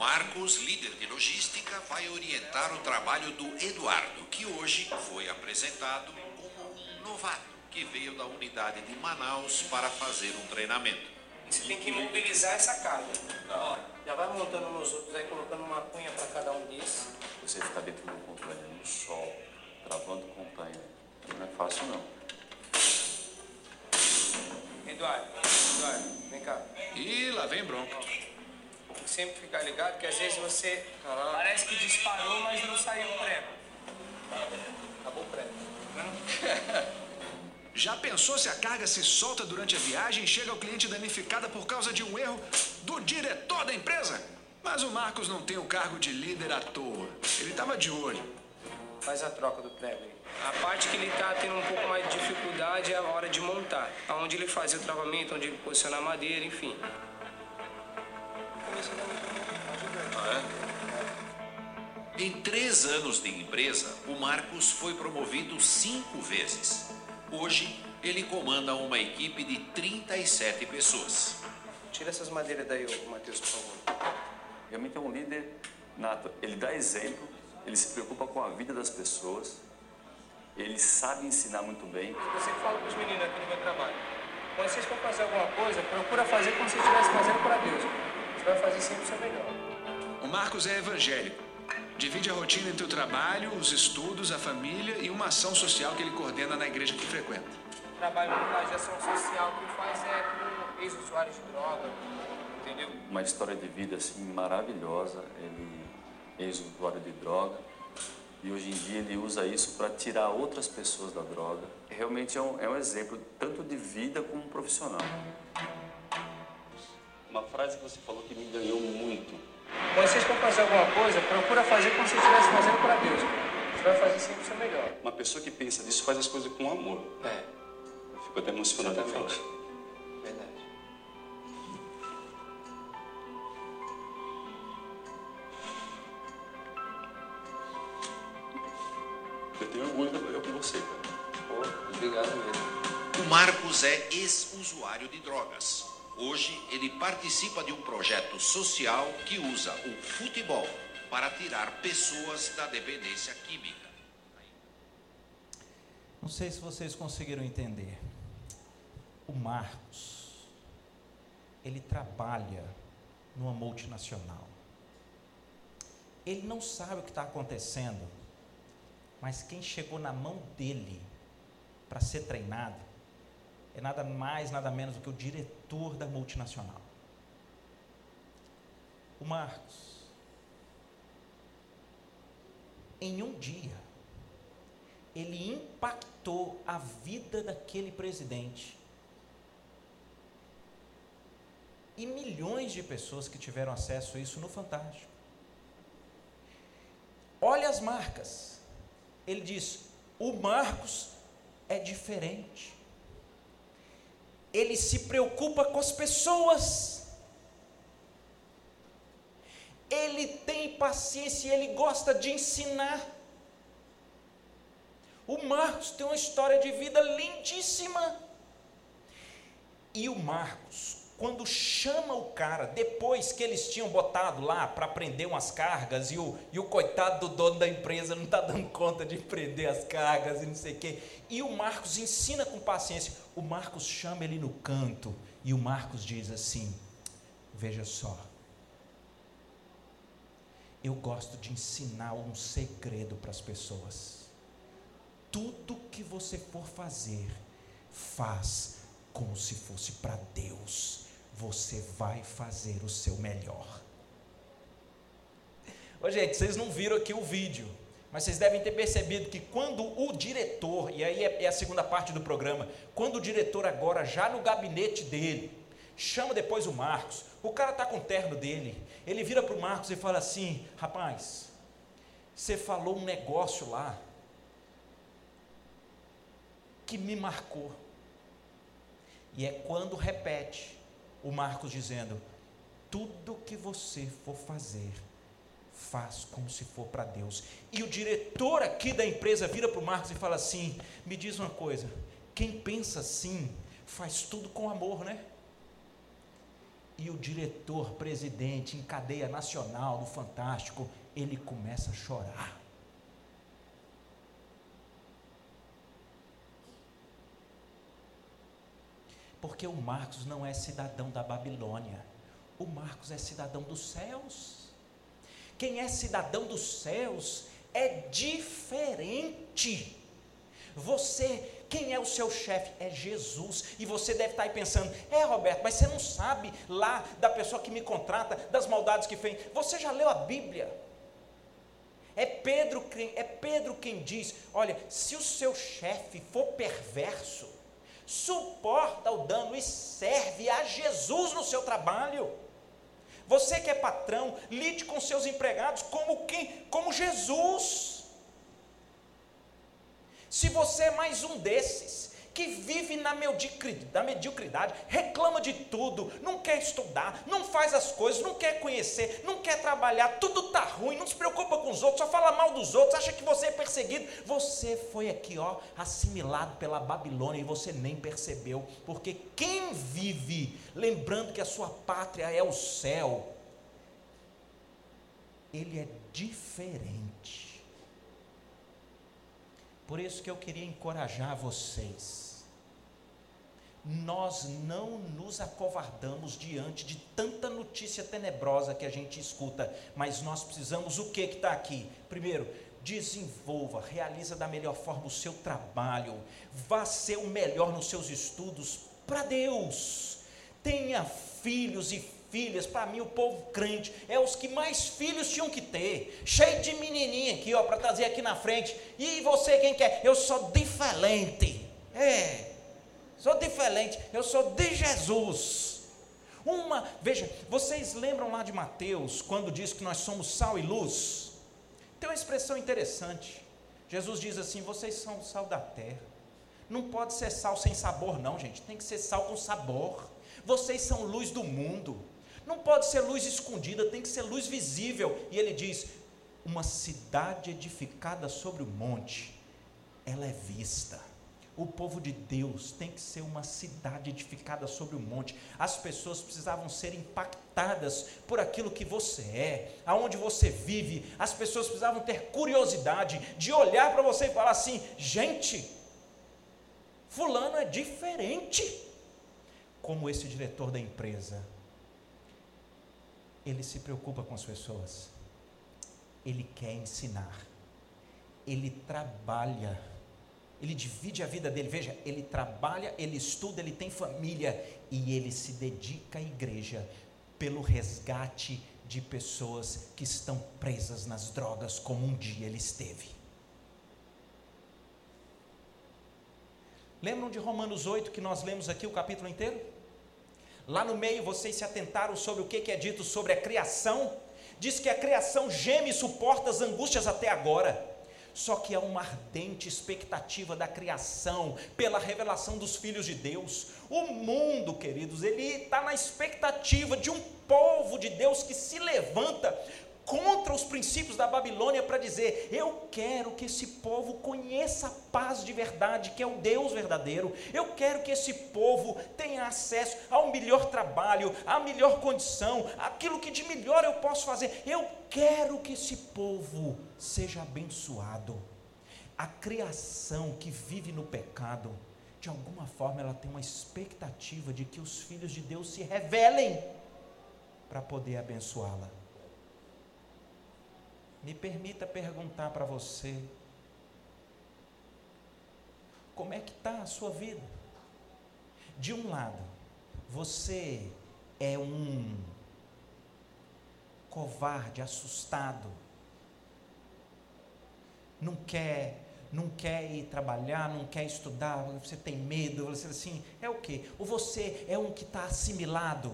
Marcos, líder de logística, vai orientar o trabalho do Eduardo, que hoje foi apresentado como um novato que veio da unidade de Manaus para fazer um treinamento. Você tem que mobilizar essa carga. Ó, já vai montando nos outros, aí colocando uma cunha para cada um desses. Você ficar dentro do controle no sol, travando companhia, não é fácil não. Eduardo, Eduardo, vem cá. E lá vem bronca. Sempre ficar ligado que às vezes você parece que disparou, mas não saiu o prego. Acabou o prego. Já pensou se a carga se solta durante a viagem e chega ao cliente danificada por causa de um erro do diretor da empresa? Mas o Marcos não tem o cargo de líder à toa. Ele estava de olho. Faz a troca do prego aí. A parte que ele tá tendo um pouco mais de dificuldade é a hora de montar. Aonde ele fazia o travamento, onde ele posiciona a madeira, enfim. Em três anos de empresa, o Marcos foi promovido cinco vezes. Hoje, ele comanda uma equipe de 37 pessoas. Tira essas madeiras daí, Matheus, por favor. Realmente é um líder nato. Ele dá exemplo, ele se preocupa com a vida das pessoas, ele sabe ensinar muito bem. Eu sempre falo pros meninos aqui no meu trabalho. Quando vocês for fazer alguma coisa, procura fazer como se estivesse fazendo para Deus. Você vai fazer sempre o seu melhor. O Marcos é evangélico. Divide a rotina entre o trabalho, os estudos, a família e uma ação social que ele coordena na igreja que frequenta. O trabalho de ação social que faz é com ex-usuários de droga, entendeu? Uma história de vida assim maravilhosa. Ele é ex-usuário de droga e hoje em dia ele usa isso para tirar outras pessoas da droga. Realmente é um, é um exemplo tanto de vida como profissional. Uma frase que você falou que me ganhou muito. Quando vocês for fazer alguma coisa, procura fazer como se estivesse fazendo para Deus. Você vai fazer sempre o seu melhor. Uma pessoa que pensa nisso faz as coisas com amor. É, Eu fico até emocionado exatamente. Tenho orgulho de trabalhar com você, cara. Pô, obrigado mesmo. O Marcos é ex-usuário de drogas. Hoje, ele participa de um projeto social que usa o futebol para tirar pessoas da dependência química. Não sei se vocês conseguiram entender. O Marcos, ele trabalha numa multinacional. Ele não sabe o que está acontecendo, mas quem chegou na mão dele para ser treinado é nada mais, nada menos do que o diretor da multinacional. O Marcos, em um dia, ele impactou a vida daquele presidente. E milhões de pessoas que tiveram acesso a isso no Fantástico. Olha as marcas. Ele diz: o Marcos é diferente. Ele se preocupa com as pessoas. Ele tem paciência ele gosta de ensinar. O Marcos tem uma história de vida lindíssima. E o Marcos, quando chama o cara, depois que eles tinham botado lá para prender umas cargas, e o, e o coitado do dono da empresa não está dando conta de prender as cargas e não sei o quê, e o Marcos ensina com paciência. O Marcos chama ele no canto, e o Marcos diz assim: Veja só, eu gosto de ensinar um segredo para as pessoas. Tudo que você for fazer, faz como se fosse para Deus. Você vai fazer o seu melhor. Ô, gente, vocês não viram aqui o vídeo, mas vocês devem ter percebido que quando o diretor, e aí é, é a segunda parte do programa, quando o diretor agora, já no gabinete dele, chama depois o Marcos, o cara está com o terno dele, ele vira para o Marcos e fala assim: rapaz, você falou um negócio lá que me marcou. E é quando repete o Marcos dizendo: tudo que você for fazer, faz como se for para Deus. E o diretor aqui da empresa vira para o Marcos e fala assim: me diz uma coisa, quem pensa assim, faz tudo com amor, né? E o diretor, presidente em cadeia nacional do Fantástico, ele começa a chorar. Porque o Marcos não é cidadão da Babilônia. O Marcos é cidadão dos céus. Quem é cidadão dos céus é diferente. Você Quem é o seu chefe? É Jesus. E você deve estar aí pensando: é, Roberto, mas você não sabe lá da pessoa que me contrata, das maldades que fez. Você já leu a Bíblia? É Pedro, é Pedro quem diz: olha, se o seu chefe for perverso, suporta o dano e serve a Jesus no seu trabalho. Você que é patrão, lide com seus empregados como quem? Como Jesus. Se você é mais um desses, que vive na mediocridade, reclama de tudo, não quer estudar, não faz as coisas, não quer conhecer, não quer trabalhar, tudo está ruim, não se preocupa com os outros, só fala mal dos outros, acha que você é perseguido. Você foi aqui, ó, assimilado pela Babilônia e você nem percebeu, porque quem vive lembrando que a sua pátria é o céu, ele é diferente. Por isso que eu queria encorajar vocês. Nós não nos acovardamos diante de tanta notícia tenebrosa que a gente escuta, mas nós precisamos o que que está aqui? Primeiro, desenvolva, realiza da melhor forma o seu trabalho, vá ser o melhor nos seus estudos para Deus. Tenha filhos e filhas, para mim o povo crente é os que mais filhos tinham que ter, cheio de menininha aqui, ó, para trazer aqui na frente. E você quem quer? Eu sou diferente. É. Sou diferente, eu sou de Jesus. Uma, veja, vocês lembram lá de Mateus, quando diz que nós somos sal e luz? Tem uma expressão interessante. Jesus diz assim: vocês são o sal da terra. Não pode ser sal sem sabor, não, gente. Tem que ser sal com sabor. Vocês são luz do mundo. Não pode ser luz escondida, tem que ser luz visível. E ele diz: uma cidade edificada sobre o monte, ela é vista. O povo de Deus tem que ser uma cidade edificada sobre o monte. As pessoas precisavam ser impactadas por aquilo que você é, aonde você vive. As pessoas precisavam ter curiosidade de olhar para você e falar assim: gente, Fulano é diferente. Como esse diretor da empresa ele se preocupa com as pessoas, ele quer ensinar, ele trabalha, ele divide a vida dele. Veja, ele trabalha, ele estuda, ele tem família e ele se dedica à igreja pelo resgate de pessoas que estão presas nas drogas, como um dia ele esteve. Lembram de Romanos 8 que nós lemos aqui o capítulo inteiro? Lá no meio vocês se atentaram sobre o que é dito sobre a criação. Diz que a criação geme e suporta as angústias até agora. Só que há uma ardente expectativa da criação pela revelação dos filhos de Deus. O mundo, queridos, ele está na expectativa de um povo de Deus que se levanta contra os princípios da Babilônia para dizer: eu quero que esse povo conheça a paz de verdade, que é o Deus verdadeiro. Eu quero que esse povo tenha acesso ao melhor trabalho, à melhor condição, aquilo que de melhor eu posso fazer. Eu quero que esse povo seja abençoado. A criação que vive no pecado, de alguma forma, ela tem uma expectativa de que os filhos de Deus se revelem para poder abençoá-la. Me permita perguntar para você: como é que está a sua vida? De um lado, você é um covarde, assustado, não quer, não quer ir trabalhar, não quer estudar, você tem medo, você assim, é o quê? Ou você é um que está assimilado,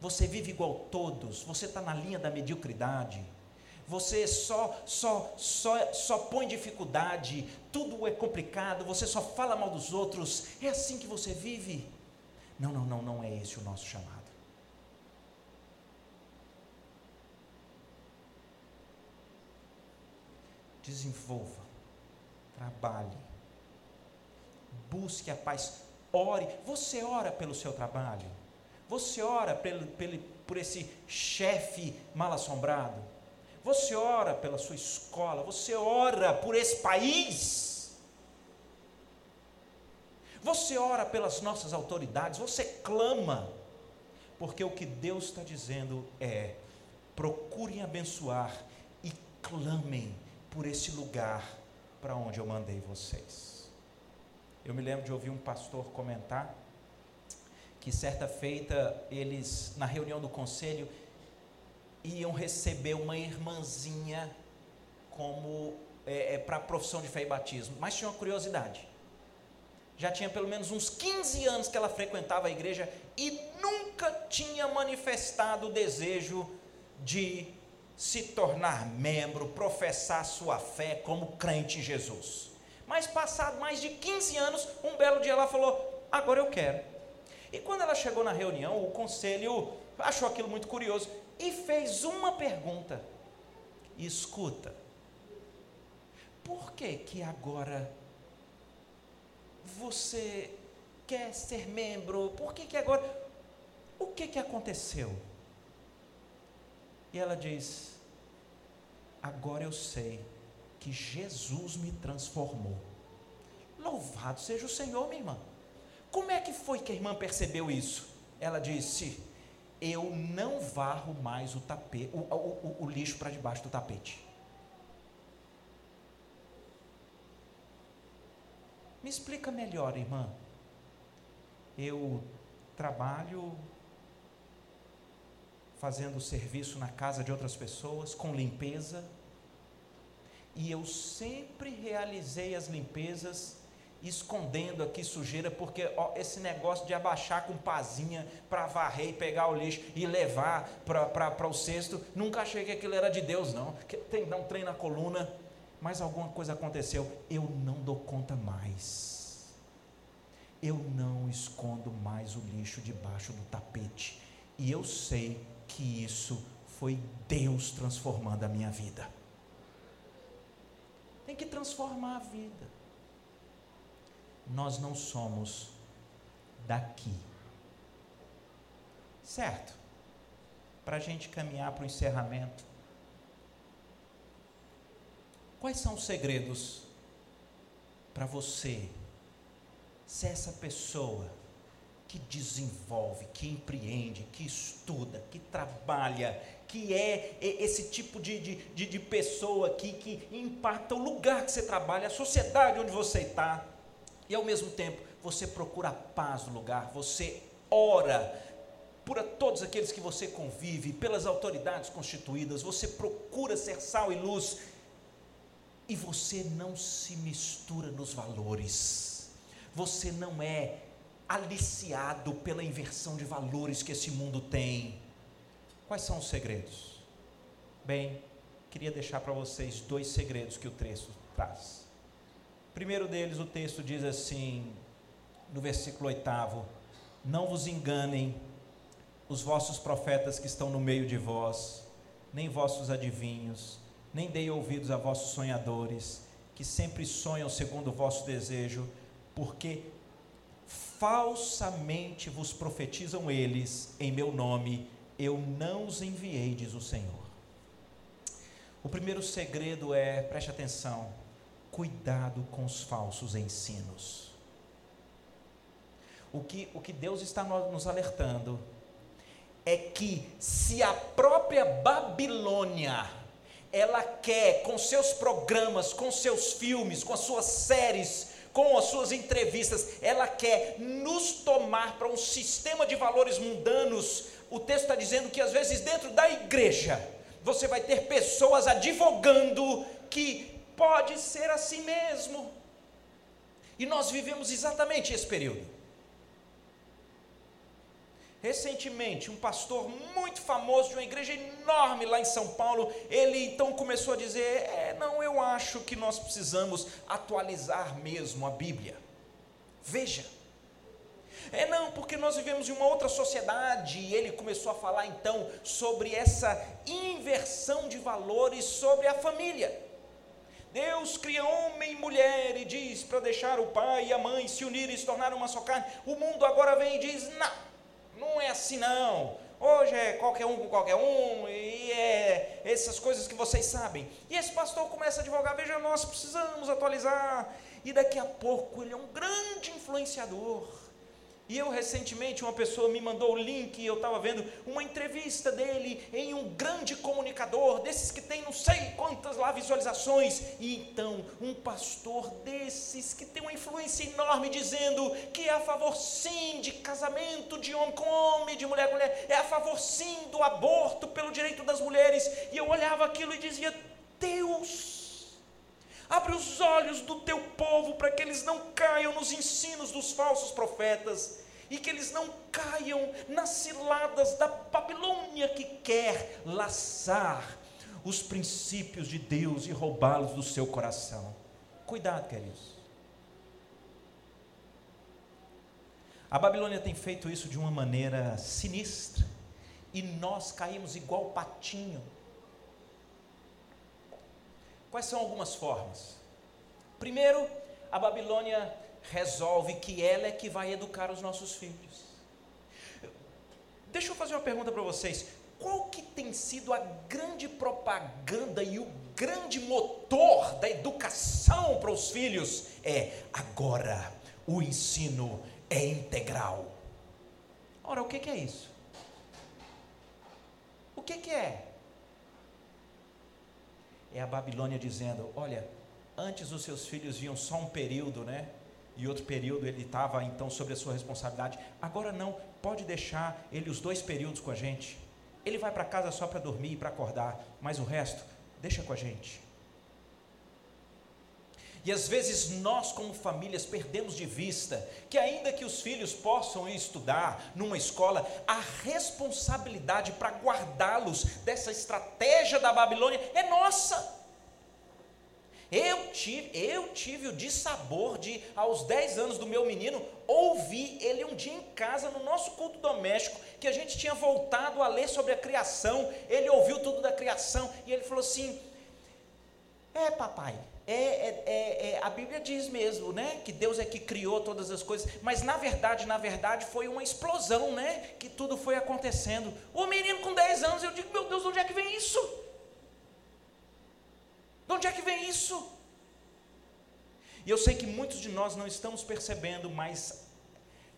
você vive igual todos, você está na linha da mediocridade você só, só, só, só põe dificuldade, tudo é complicado, você só fala mal dos outros, é assim que você vive? Não, não, não, não é esse o nosso chamado. Desenvolva, trabalhe, busque a paz, ore. Você ora pelo seu trabalho, você ora pelo, pelo, por esse chefe mal assombrado você ora pela sua escola, você ora por esse país. Você ora pelas nossas autoridades, você clama, porque o que Deus está dizendo é: procurem abençoar e clamem por esse lugar para onde eu mandei vocês. Eu me lembro de ouvir um pastor comentar que certa feita eles, na reunião do conselho, iam receber uma irmãzinha como é, é, para a profissão de fé e batismo, mas tinha uma curiosidade. Já tinha pelo menos uns 15 anos que ela frequentava a igreja e nunca tinha manifestado o desejo de se tornar membro, professar sua fé como crente em Jesus. Mas passado mais de 15 anos, um belo dia ela falou: "Agora eu quero". E quando ela chegou na reunião, o conselho achou aquilo muito curioso e fez uma pergunta. Escuta. Por que que agora você quer ser membro? Por que que agora o que que aconteceu? E ela diz: Agora eu sei que Jesus me transformou. Louvado seja o Senhor, minha irmã. Como é que foi que a irmã percebeu isso? Ela disse: Eu não varro mais o, tapete, o, o, o lixo para debaixo do tapete. Me explica melhor, irmã. Eu trabalho fazendo serviço na casa de outras pessoas, com limpeza, e eu sempre realizei as limpezas escondendo aqui sujeira, porque ó, esse negócio de abaixar com pazinha para varrer e pegar o lixo e levar para o cesto, nunca achei que aquilo era de Deus, não. Que tem dar um trem na coluna, mas alguma coisa aconteceu, eu não dou conta mais. Eu não escondo mais o lixo debaixo do tapete. E eu sei que isso foi Deus transformando a minha vida. Tem que transformar a vida. Nós não somos daqui. Certo? Para a gente caminhar para o encerramento. Quais são os segredos para você ser essa pessoa que desenvolve, que empreende, que estuda, que trabalha, que é esse tipo de, de, de, pessoa que, que impacta o lugar que você trabalha, a sociedade onde você está, e ao mesmo tempo você procura a paz no lugar, você ora por todos aqueles que você convive, pelas autoridades constituídas, você procura ser sal e luz, e você não se mistura nos valores, você não é aliciado pela inversão de valores que esse mundo tem. Quais são os segredos? Bem, queria deixar para vocês dois segredos que o texto traz. Primeiro deles, o texto diz assim, no versículo oitavo: Não vos enganem os vossos profetas que estão no meio de vós, nem vossos adivinhos, nem dei ouvidos a vossos sonhadores, que sempre sonham segundo o vosso desejo, porque falsamente vos profetizam eles em meu nome, eu não os enviei, diz o Senhor. O primeiro segredo é, preste atenção, cuidado com os falsos ensinos. O que, o que Deus está nos alertando é que se a própria Babilônia ela quer com seus programas, com seus filmes, com as suas séries, com as suas entrevistas, ela quer nos tomar para um sistema de valores mundanos. O texto está dizendo que às vezes dentro da igreja você vai ter pessoas advogando que pode ser assim mesmo. E nós vivemos exatamente esse período. Recentemente, um pastor muito famoso de uma igreja enorme lá em São Paulo, ele então começou a dizer: é, não, eu acho que nós precisamos atualizar mesmo a Bíblia. Veja. É não, porque nós vivemos em uma outra sociedade, e ele começou a falar então sobre essa inversão de valores sobre a família. Deus cria homem e mulher e diz para deixar o pai e a mãe se unirem e se tornarem uma só carne. O mundo agora vem e diz: não, não é assim não. Hoje é qualquer um com qualquer um, e é essas coisas que vocês sabem. E esse pastor começa a advogar: veja, nós precisamos atualizar. E daqui a pouco ele é um grande influenciador. E eu recentemente, uma pessoa me mandou o link e eu estava vendo uma entrevista dele em um grande comunicador, desses que tem não sei quantas lá visualizações. E então, um pastor desses que tem uma influência enorme, dizendo que é a favor sim de casamento de homem com homem, de mulher com mulher, é a favor sim do aborto pelo direito das mulheres. E eu olhava aquilo e dizia: Deus, os olhos do teu povo para que eles não caiam nos ensinos dos falsos profetas e que eles não caiam nas ciladas da Babilônia que quer laçar os princípios de Deus e roubá-los do seu coração. Cuidado, queridos. A Babilônia tem feito isso de uma maneira sinistra e nós caímos igual patinho. Quais são algumas formas? Primeiro, a Babilônia resolve que ela é que vai educar os nossos filhos. Deixa eu fazer uma pergunta para vocês. Qual que tem sido a grande propaganda e o grande motor da educação para os filhos? É agora o ensino é integral. Ora, o que, que é isso? O que, que é? É a Babilônia dizendo: olha, antes os seus filhos viam só um período, né? e outro período ele estava então sobre a sua responsabilidade. Agora não, pode deixar ele os dois períodos com a gente. Ele vai para casa só para dormir e para acordar, mas o resto, deixa com a gente. E às vezes nós, como famílias, perdemos de vista que, ainda que os filhos possam estudar numa escola, a responsabilidade para guardá-los dessa estratégia da Babilônia é nossa. Eu tive, eu tive o dissabor de, aos 10 anos do meu menino, ouvir ele um dia em casa, no nosso culto doméstico, que a gente tinha voltado a ler sobre a criação. Ele ouviu tudo da criação e ele falou assim: É, papai, é, é, é, é, a Bíblia diz mesmo, né? Que Deus é que criou todas as coisas, mas na verdade, na verdade, foi uma explosão, né? Que tudo foi acontecendo. O menino com 10 anos, eu digo, meu Deus, onde é que vem isso? De onde é que vem isso? E eu sei que muitos de nós não estamos percebendo, mas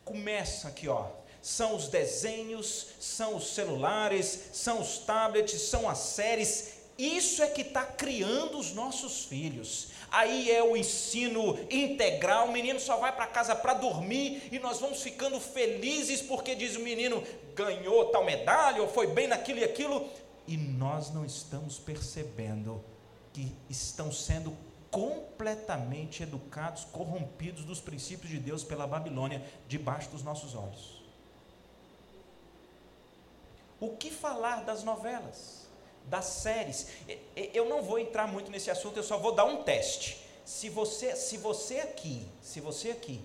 começa aqui, ó. São os desenhos, são os celulares, são os tablets, são as séries. Isso é que está criando os nossos filhos. Aí é o ensino integral. O menino só vai para casa para dormir e nós vamos ficando felizes porque diz o menino ganhou tal medalha ou foi bem naquilo e aquilo. E nós não estamos percebendo que estão sendo completamente educados, corrompidos dos princípios de Deus pela Babilônia, debaixo dos nossos olhos. O que falar das novelas, das séries? Eu não vou entrar muito nesse assunto, eu só vou dar um teste. Se você, se você aqui, se você aqui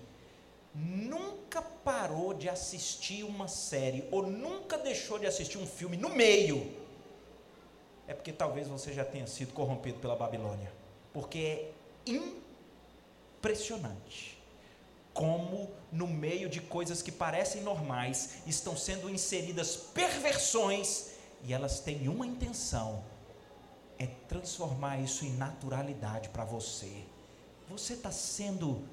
nunca parou de assistir uma série ou nunca deixou de assistir um filme no meio, é porque talvez você já tenha sido corrompido pela Babilônia. Porque é impressionante como, no meio de coisas que parecem normais, estão sendo inseridas perversões e elas têm uma intenção: é transformar isso em naturalidade para você. Você está sendo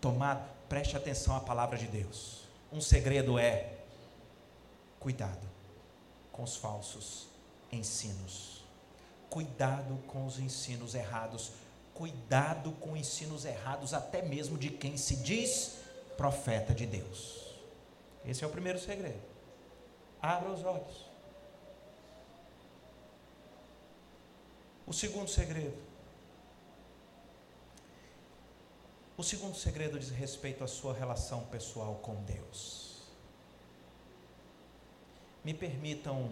tomado, preste atenção à palavra de Deus. Um segredo é: cuidado com os falsos ensinos. Cuidado com os ensinos errados. Cuidado com ensinos errados, até mesmo de quem se diz profeta de Deus. Esse é o primeiro segredo. Abra os olhos. O segundo segredo. O segundo segredo diz respeito à sua relação pessoal com Deus. Me permitam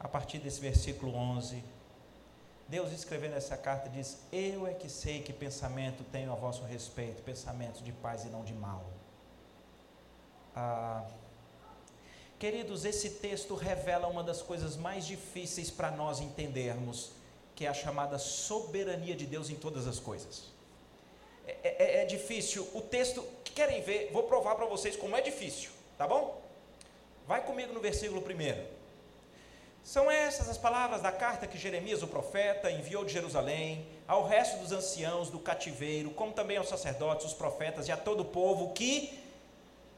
a partir desse versículo 11, Deus escrevendo essa carta diz: Eu é que sei que pensamento tenho a vosso respeito, pensamentos de paz e não de mal. Ah, queridos, esse texto revela uma das coisas mais difíceis para nós entendermos, que é a chamada soberania de Deus em todas as coisas. É, é, é difícil. O texto, querem ver? Vou provar para vocês como é difícil, tá bom? Vai comigo no versículo primeiro. São essas as palavras da carta que Jeremias, o profeta, enviou de Jerusalém ao resto dos anciãos do cativeiro, como também aos sacerdotes, os profetas e a todo o povo que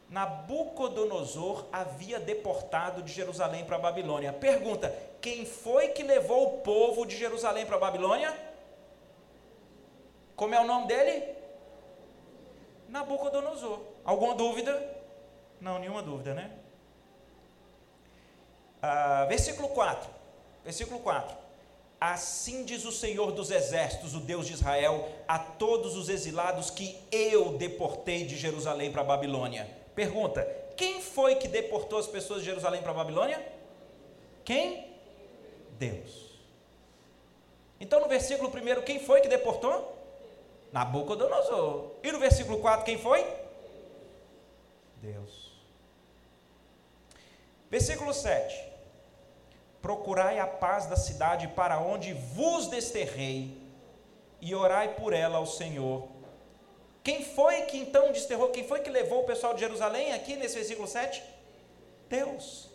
Nabucodonosor havia deportado de Jerusalém para a Babilônia. Pergunta: quem foi que levou o povo de Jerusalém para a Babilônia? Como é o nome dele? Nabucodonosor. Alguma dúvida? Não, nenhuma dúvida, né? Ah, versículo 4. Versículo 4. Assim diz o Senhor dos Exércitos, o Deus de Israel, a todos os exilados que eu deportei de Jerusalém para a Babilônia. Pergunta: quem foi que deportou as pessoas de Jerusalém para a Babilônia? Quem? Deus. Então no versículo 1, quem foi que deportou? Nabucodonosor. E no versículo 4, quem foi? Deus. Versículo 7 procurai a paz da cidade para onde vos desterrei, e orai por ela ao Senhor. Quem foi que então desterrou? Quem foi que levou o pessoal de Jerusalém aqui nesse versículo 7? Deus.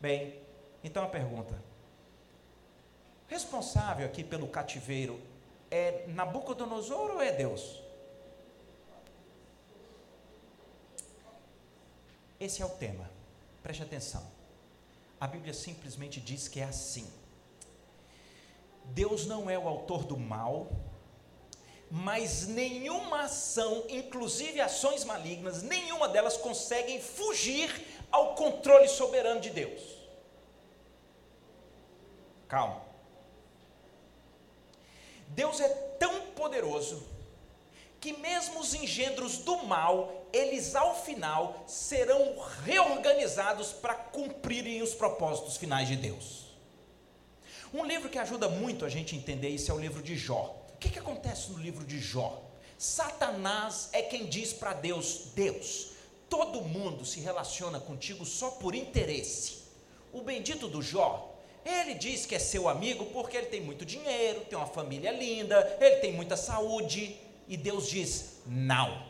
Bem, então a pergunta: responsável aqui pelo cativeiro é Nabucodonosor ou é Deus? Esse é o tema, preste atenção. A Bíblia simplesmente diz que é assim. Deus não é o autor do mal, mas nenhuma ação, inclusive ações malignas, nenhuma delas conseguem fugir ao controle soberano de Deus. Calma. Deus é tão poderoso que mesmo os engendros do mal, eles ao final serão reorganizados para cumprirem os propósitos finais de Deus. Um livro que ajuda muito a gente a entender isso é o livro de Jó. O que, que acontece no livro de Jó? Satanás é quem diz para Deus: Deus, todo mundo se relaciona contigo só por interesse. O bendito do Jó, ele diz que é seu amigo porque ele tem muito dinheiro, tem uma família linda, ele tem muita saúde. E Deus diz: não.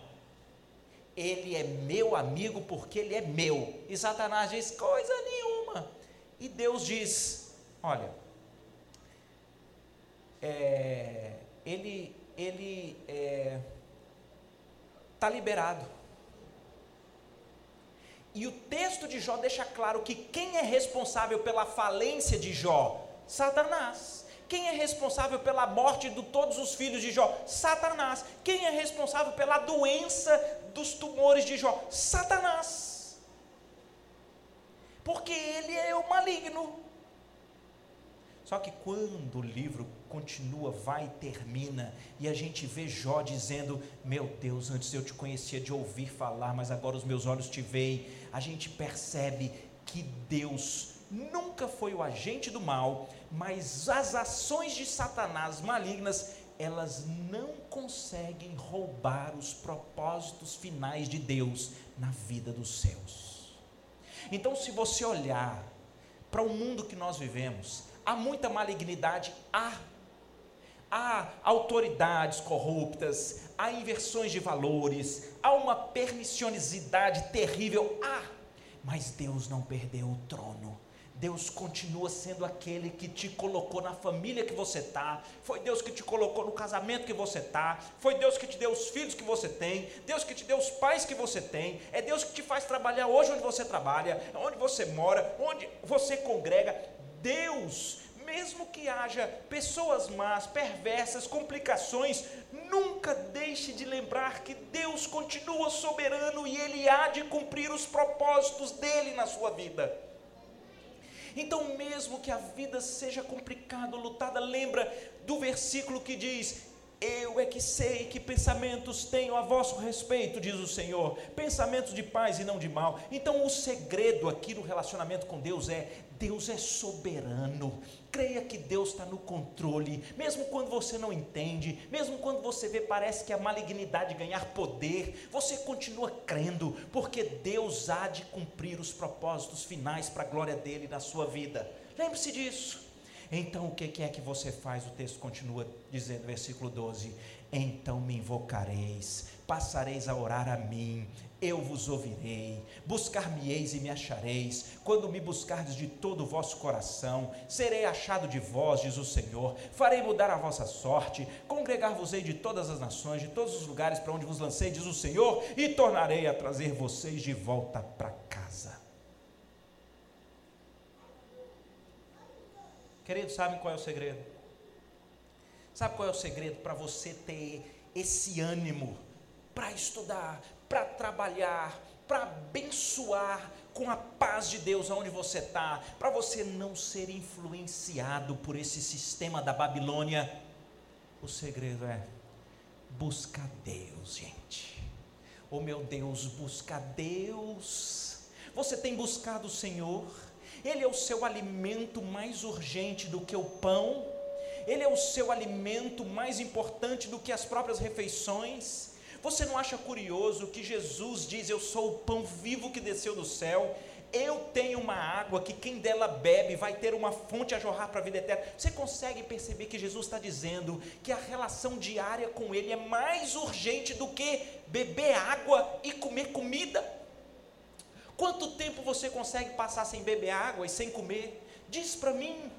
Ele é meu amigo porque ele é meu. E Satanás diz: coisa nenhuma. E Deus diz: olha, é, ele ele está é, tá liberado. E o texto de Jó deixa claro que quem é responsável pela falência de Jó? Satanás. Quem é responsável pela morte de todos os filhos de Jó? Satanás. Quem é responsável pela doença dos tumores de Jó? Satanás. Porque ele é o maligno. Só que quando o livro continua, vai e termina, e a gente vê Jó dizendo: Meu Deus, antes eu te conhecia de ouvir falar, mas agora os meus olhos te veem. A gente percebe que Deus nunca foi o agente do mal, mas as ações de Satanás malignas, elas não conseguem roubar os propósitos finais de Deus na vida dos céus. Então, se você olhar para o mundo que nós vivemos, há muita malignidade, há. Há autoridades corruptas, há inversões de valores, há uma permissiosidade terrível, há. Mas Deus não perdeu o trono Deus continua sendo aquele que te colocou na família que você está, foi Deus que te colocou no casamento que você está, foi Deus que te deu os filhos que você tem, Deus que te deu os pais que você tem, é Deus que te faz trabalhar hoje onde você trabalha, onde você mora, onde você congrega. Deus, mesmo que haja pessoas más, perversas, complicações, nunca deixe de lembrar que Deus continua soberano e Ele há de cumprir os propósitos dele na sua vida. Então, mesmo que a vida seja complicada, lutada, lembra do versículo que diz: eu é que sei que pensamentos tenho a vosso respeito, diz o Senhor, pensamentos de paz e não de mal. Então, o segredo aqui no relacionamento com Deus é: Deus é soberano. Creia que Deus está no controle, mesmo quando você não entende, mesmo quando você vê parece que a malignidade ganhar poder, você continua crendo, porque Deus há de cumprir os propósitos finais para a glória dele na sua vida. Lembre-se disso. Então o que é que você faz? O texto continua dizendo, versículo 12: Então me invocareis passareis a orar a mim, eu vos ouvirei, buscar-me-eis e me achareis, quando me buscardes de todo o vosso coração, serei achado de vós, diz o Senhor, farei mudar a vossa sorte, congregar-vos-ei de todas as nações, de todos os lugares para onde vos lancei, diz o Senhor, e tornarei a trazer vocês de volta para casa. Queridos, sabem qual é o segredo? Sabe qual é o segredo para você ter esse ânimo para estudar, para trabalhar, para abençoar com a paz de Deus aonde você está, para você não ser influenciado por esse sistema da Babilônia. O segredo é buscar Deus, gente. Oh meu Deus, busca Deus. Você tem buscado o Senhor? Ele é o seu alimento mais urgente do que o pão? Ele é o seu alimento mais importante do que as próprias refeições? Você não acha curioso que Jesus diz: Eu sou o pão vivo que desceu do céu? Eu tenho uma água que quem dela bebe vai ter uma fonte a jorrar para a vida eterna. Você consegue perceber que Jesus está dizendo que a relação diária com Ele é mais urgente do que beber água e comer comida? Quanto tempo você consegue passar sem beber água e sem comer? Diz para mim.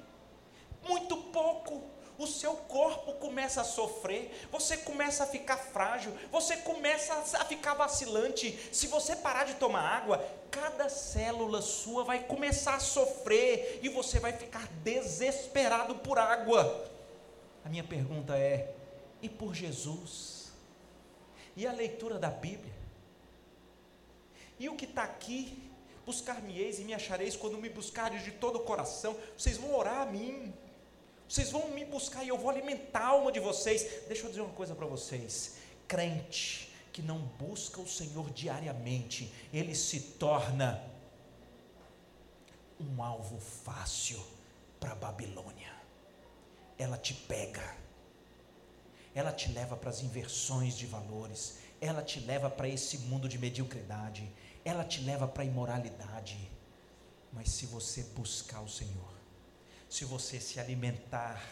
Muito pouco o seu corpo começa a sofrer, você começa a ficar frágil, você começa a ficar vacilante. Se você parar de tomar água, cada célula sua vai começar a sofrer e você vai ficar desesperado por água. A minha pergunta é: e por Jesus? E a leitura da Bíblia? E o que está aqui? Buscar-me-eis e me achareis quando me buscardes de todo o coração. Vocês vão orar a mim. Vocês vão me buscar e eu vou alimentar a alma de vocês. Deixa eu dizer uma coisa para vocês: crente que não busca o Senhor diariamente, ele se torna um alvo fácil para a Babilônia. Ela te pega, ela te leva para as inversões de valores, ela te leva para esse mundo de mediocridade, ela te leva para a imoralidade. Mas se você buscar o Senhor, se você se alimentar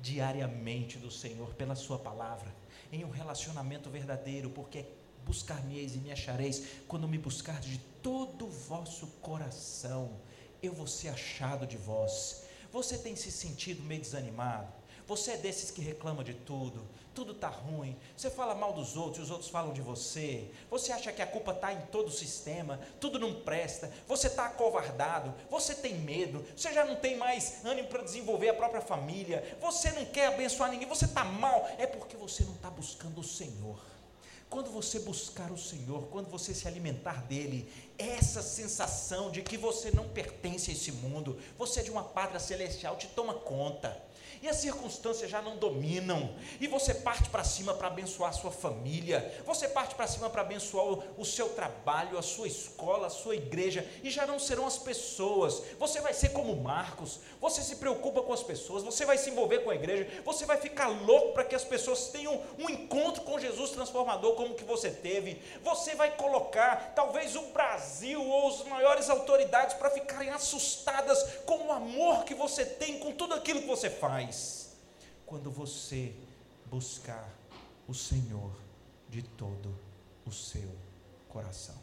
diariamente do Senhor pela Sua palavra, em um relacionamento verdadeiro, porque buscar-me-eis e me achareis, quando me buscardes de todo o vosso coração, eu vou ser achado de vós. Você tem se sentido meio desanimado? Você é desses que reclama de tudo, tudo está ruim, você fala mal dos outros e os outros falam de você, você acha que a culpa está em todo o sistema, tudo não presta, você está acovardado, você tem medo, você já não tem mais ânimo para desenvolver a própria família, você não quer abençoar ninguém, você está mal, é porque você não está buscando o Senhor. Quando você buscar o Senhor, quando você se alimentar dele, essa sensação de que você não pertence a esse mundo, você é de uma pátria celestial, te toma conta e as circunstâncias já não dominam, e você parte para cima para abençoar a sua família, você parte para cima para abençoar o, seu trabalho, a sua escola, a sua igreja, e já não serão as pessoas, você vai ser como Marcos, você se preocupa com as pessoas, você vai se envolver com a igreja, você vai ficar louco para que as pessoas tenham um encontro com Jesus transformador como que você teve, você vai colocar talvez o Brasil ou as maiores autoridades para ficarem assustadas com o amor que você tem, com tudo aquilo que você faz quando você buscar o Senhor de todo o seu coração.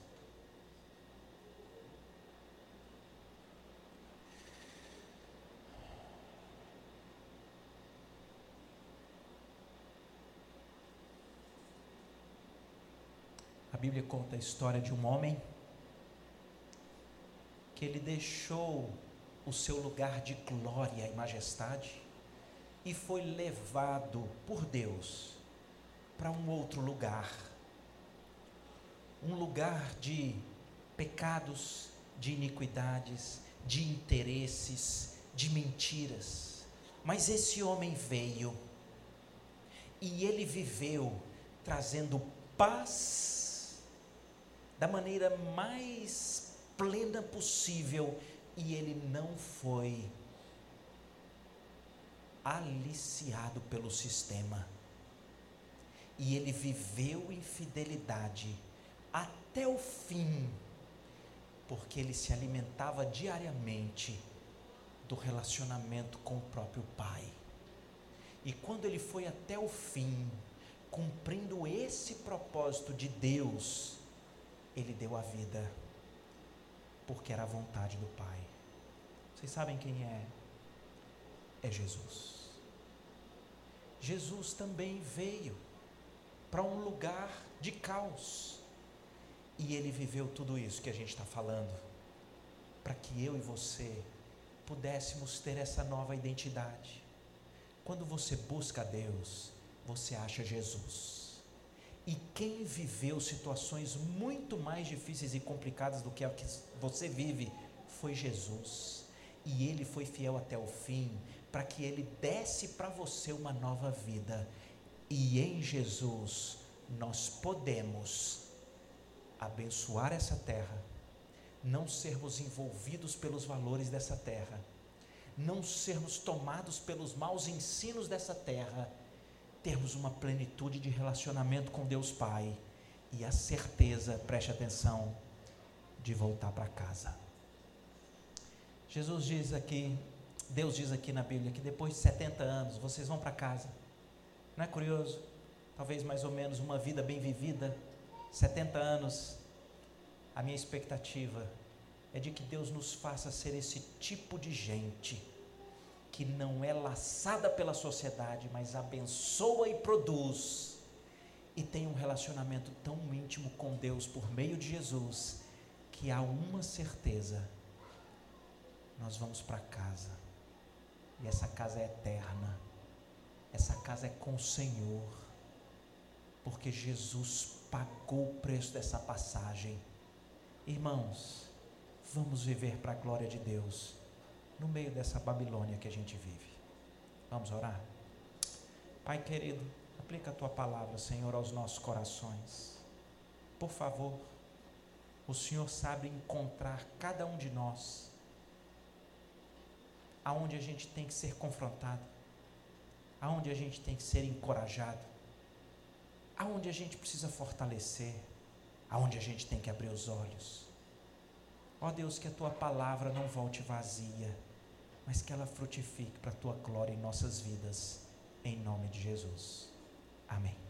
A Bíblia conta a história de um homem que ele deixou o seu lugar de glória e majestade e foi levado por Deus para um outro lugar. Um lugar de pecados, de iniquidades, de interesses, de mentiras. Mas esse homem veio e ele viveu trazendo paz da maneira mais plena possível e ele não foi aliciado pelo sistema. E ele viveu em fidelidade até o fim, porque ele se alimentava diariamente do relacionamento com o próprio Pai. E quando ele foi até o fim, cumprindo esse propósito de Deus, ele deu a vida, porque era a vontade do Pai. Vocês sabem quem é? É Jesus. Jesus também veio para um lugar de caos. E ele viveu tudo isso que a gente está falando, para que eu e você pudéssemos ter essa nova identidade. Quando você busca Deus, você acha Jesus. E quem viveu situações muito mais difíceis e complicadas do que a que você vive foi Jesus. E ele foi fiel até o fim, para que ele desse para você uma nova vida. E em Jesus nós podemos abençoar essa terra, não sermos envolvidos pelos valores dessa terra, não sermos tomados pelos maus ensinos dessa terra, termos uma plenitude de relacionamento com Deus Pai e a certeza, preste atenção, de voltar para casa. Jesus diz aqui, Deus diz aqui na Bíblia que depois de 70 anos vocês vão para casa. Não é curioso? Talvez mais ou menos uma vida bem vivida, 70 anos. A minha expectativa é de que Deus nos faça ser esse tipo de gente que não é laçada pela sociedade, mas abençoa e produz e tem um relacionamento tão íntimo com Deus por meio de Jesus que há uma certeza: nós vamos para casa e essa casa é eterna, essa casa é com o Senhor, porque Jesus pagou o preço dessa passagem. Irmãos, vamos viver para a glória de Deus no meio dessa Babilônia que a gente vive. Vamos orar? Pai querido, aplica a tua palavra, Senhor, aos nossos corações. Por favor, o Senhor sabe encontrar cada um de nós aonde a gente tem que ser confrontado, aonde a gente tem que ser encorajado, aonde a gente precisa fortalecer, aonde a gente tem que abrir os olhos. Ó oh Deus, que a tua palavra não volte vazia, mas que ela frutifique para a tua glória em nossas vidas, em nome de Jesus. Amém.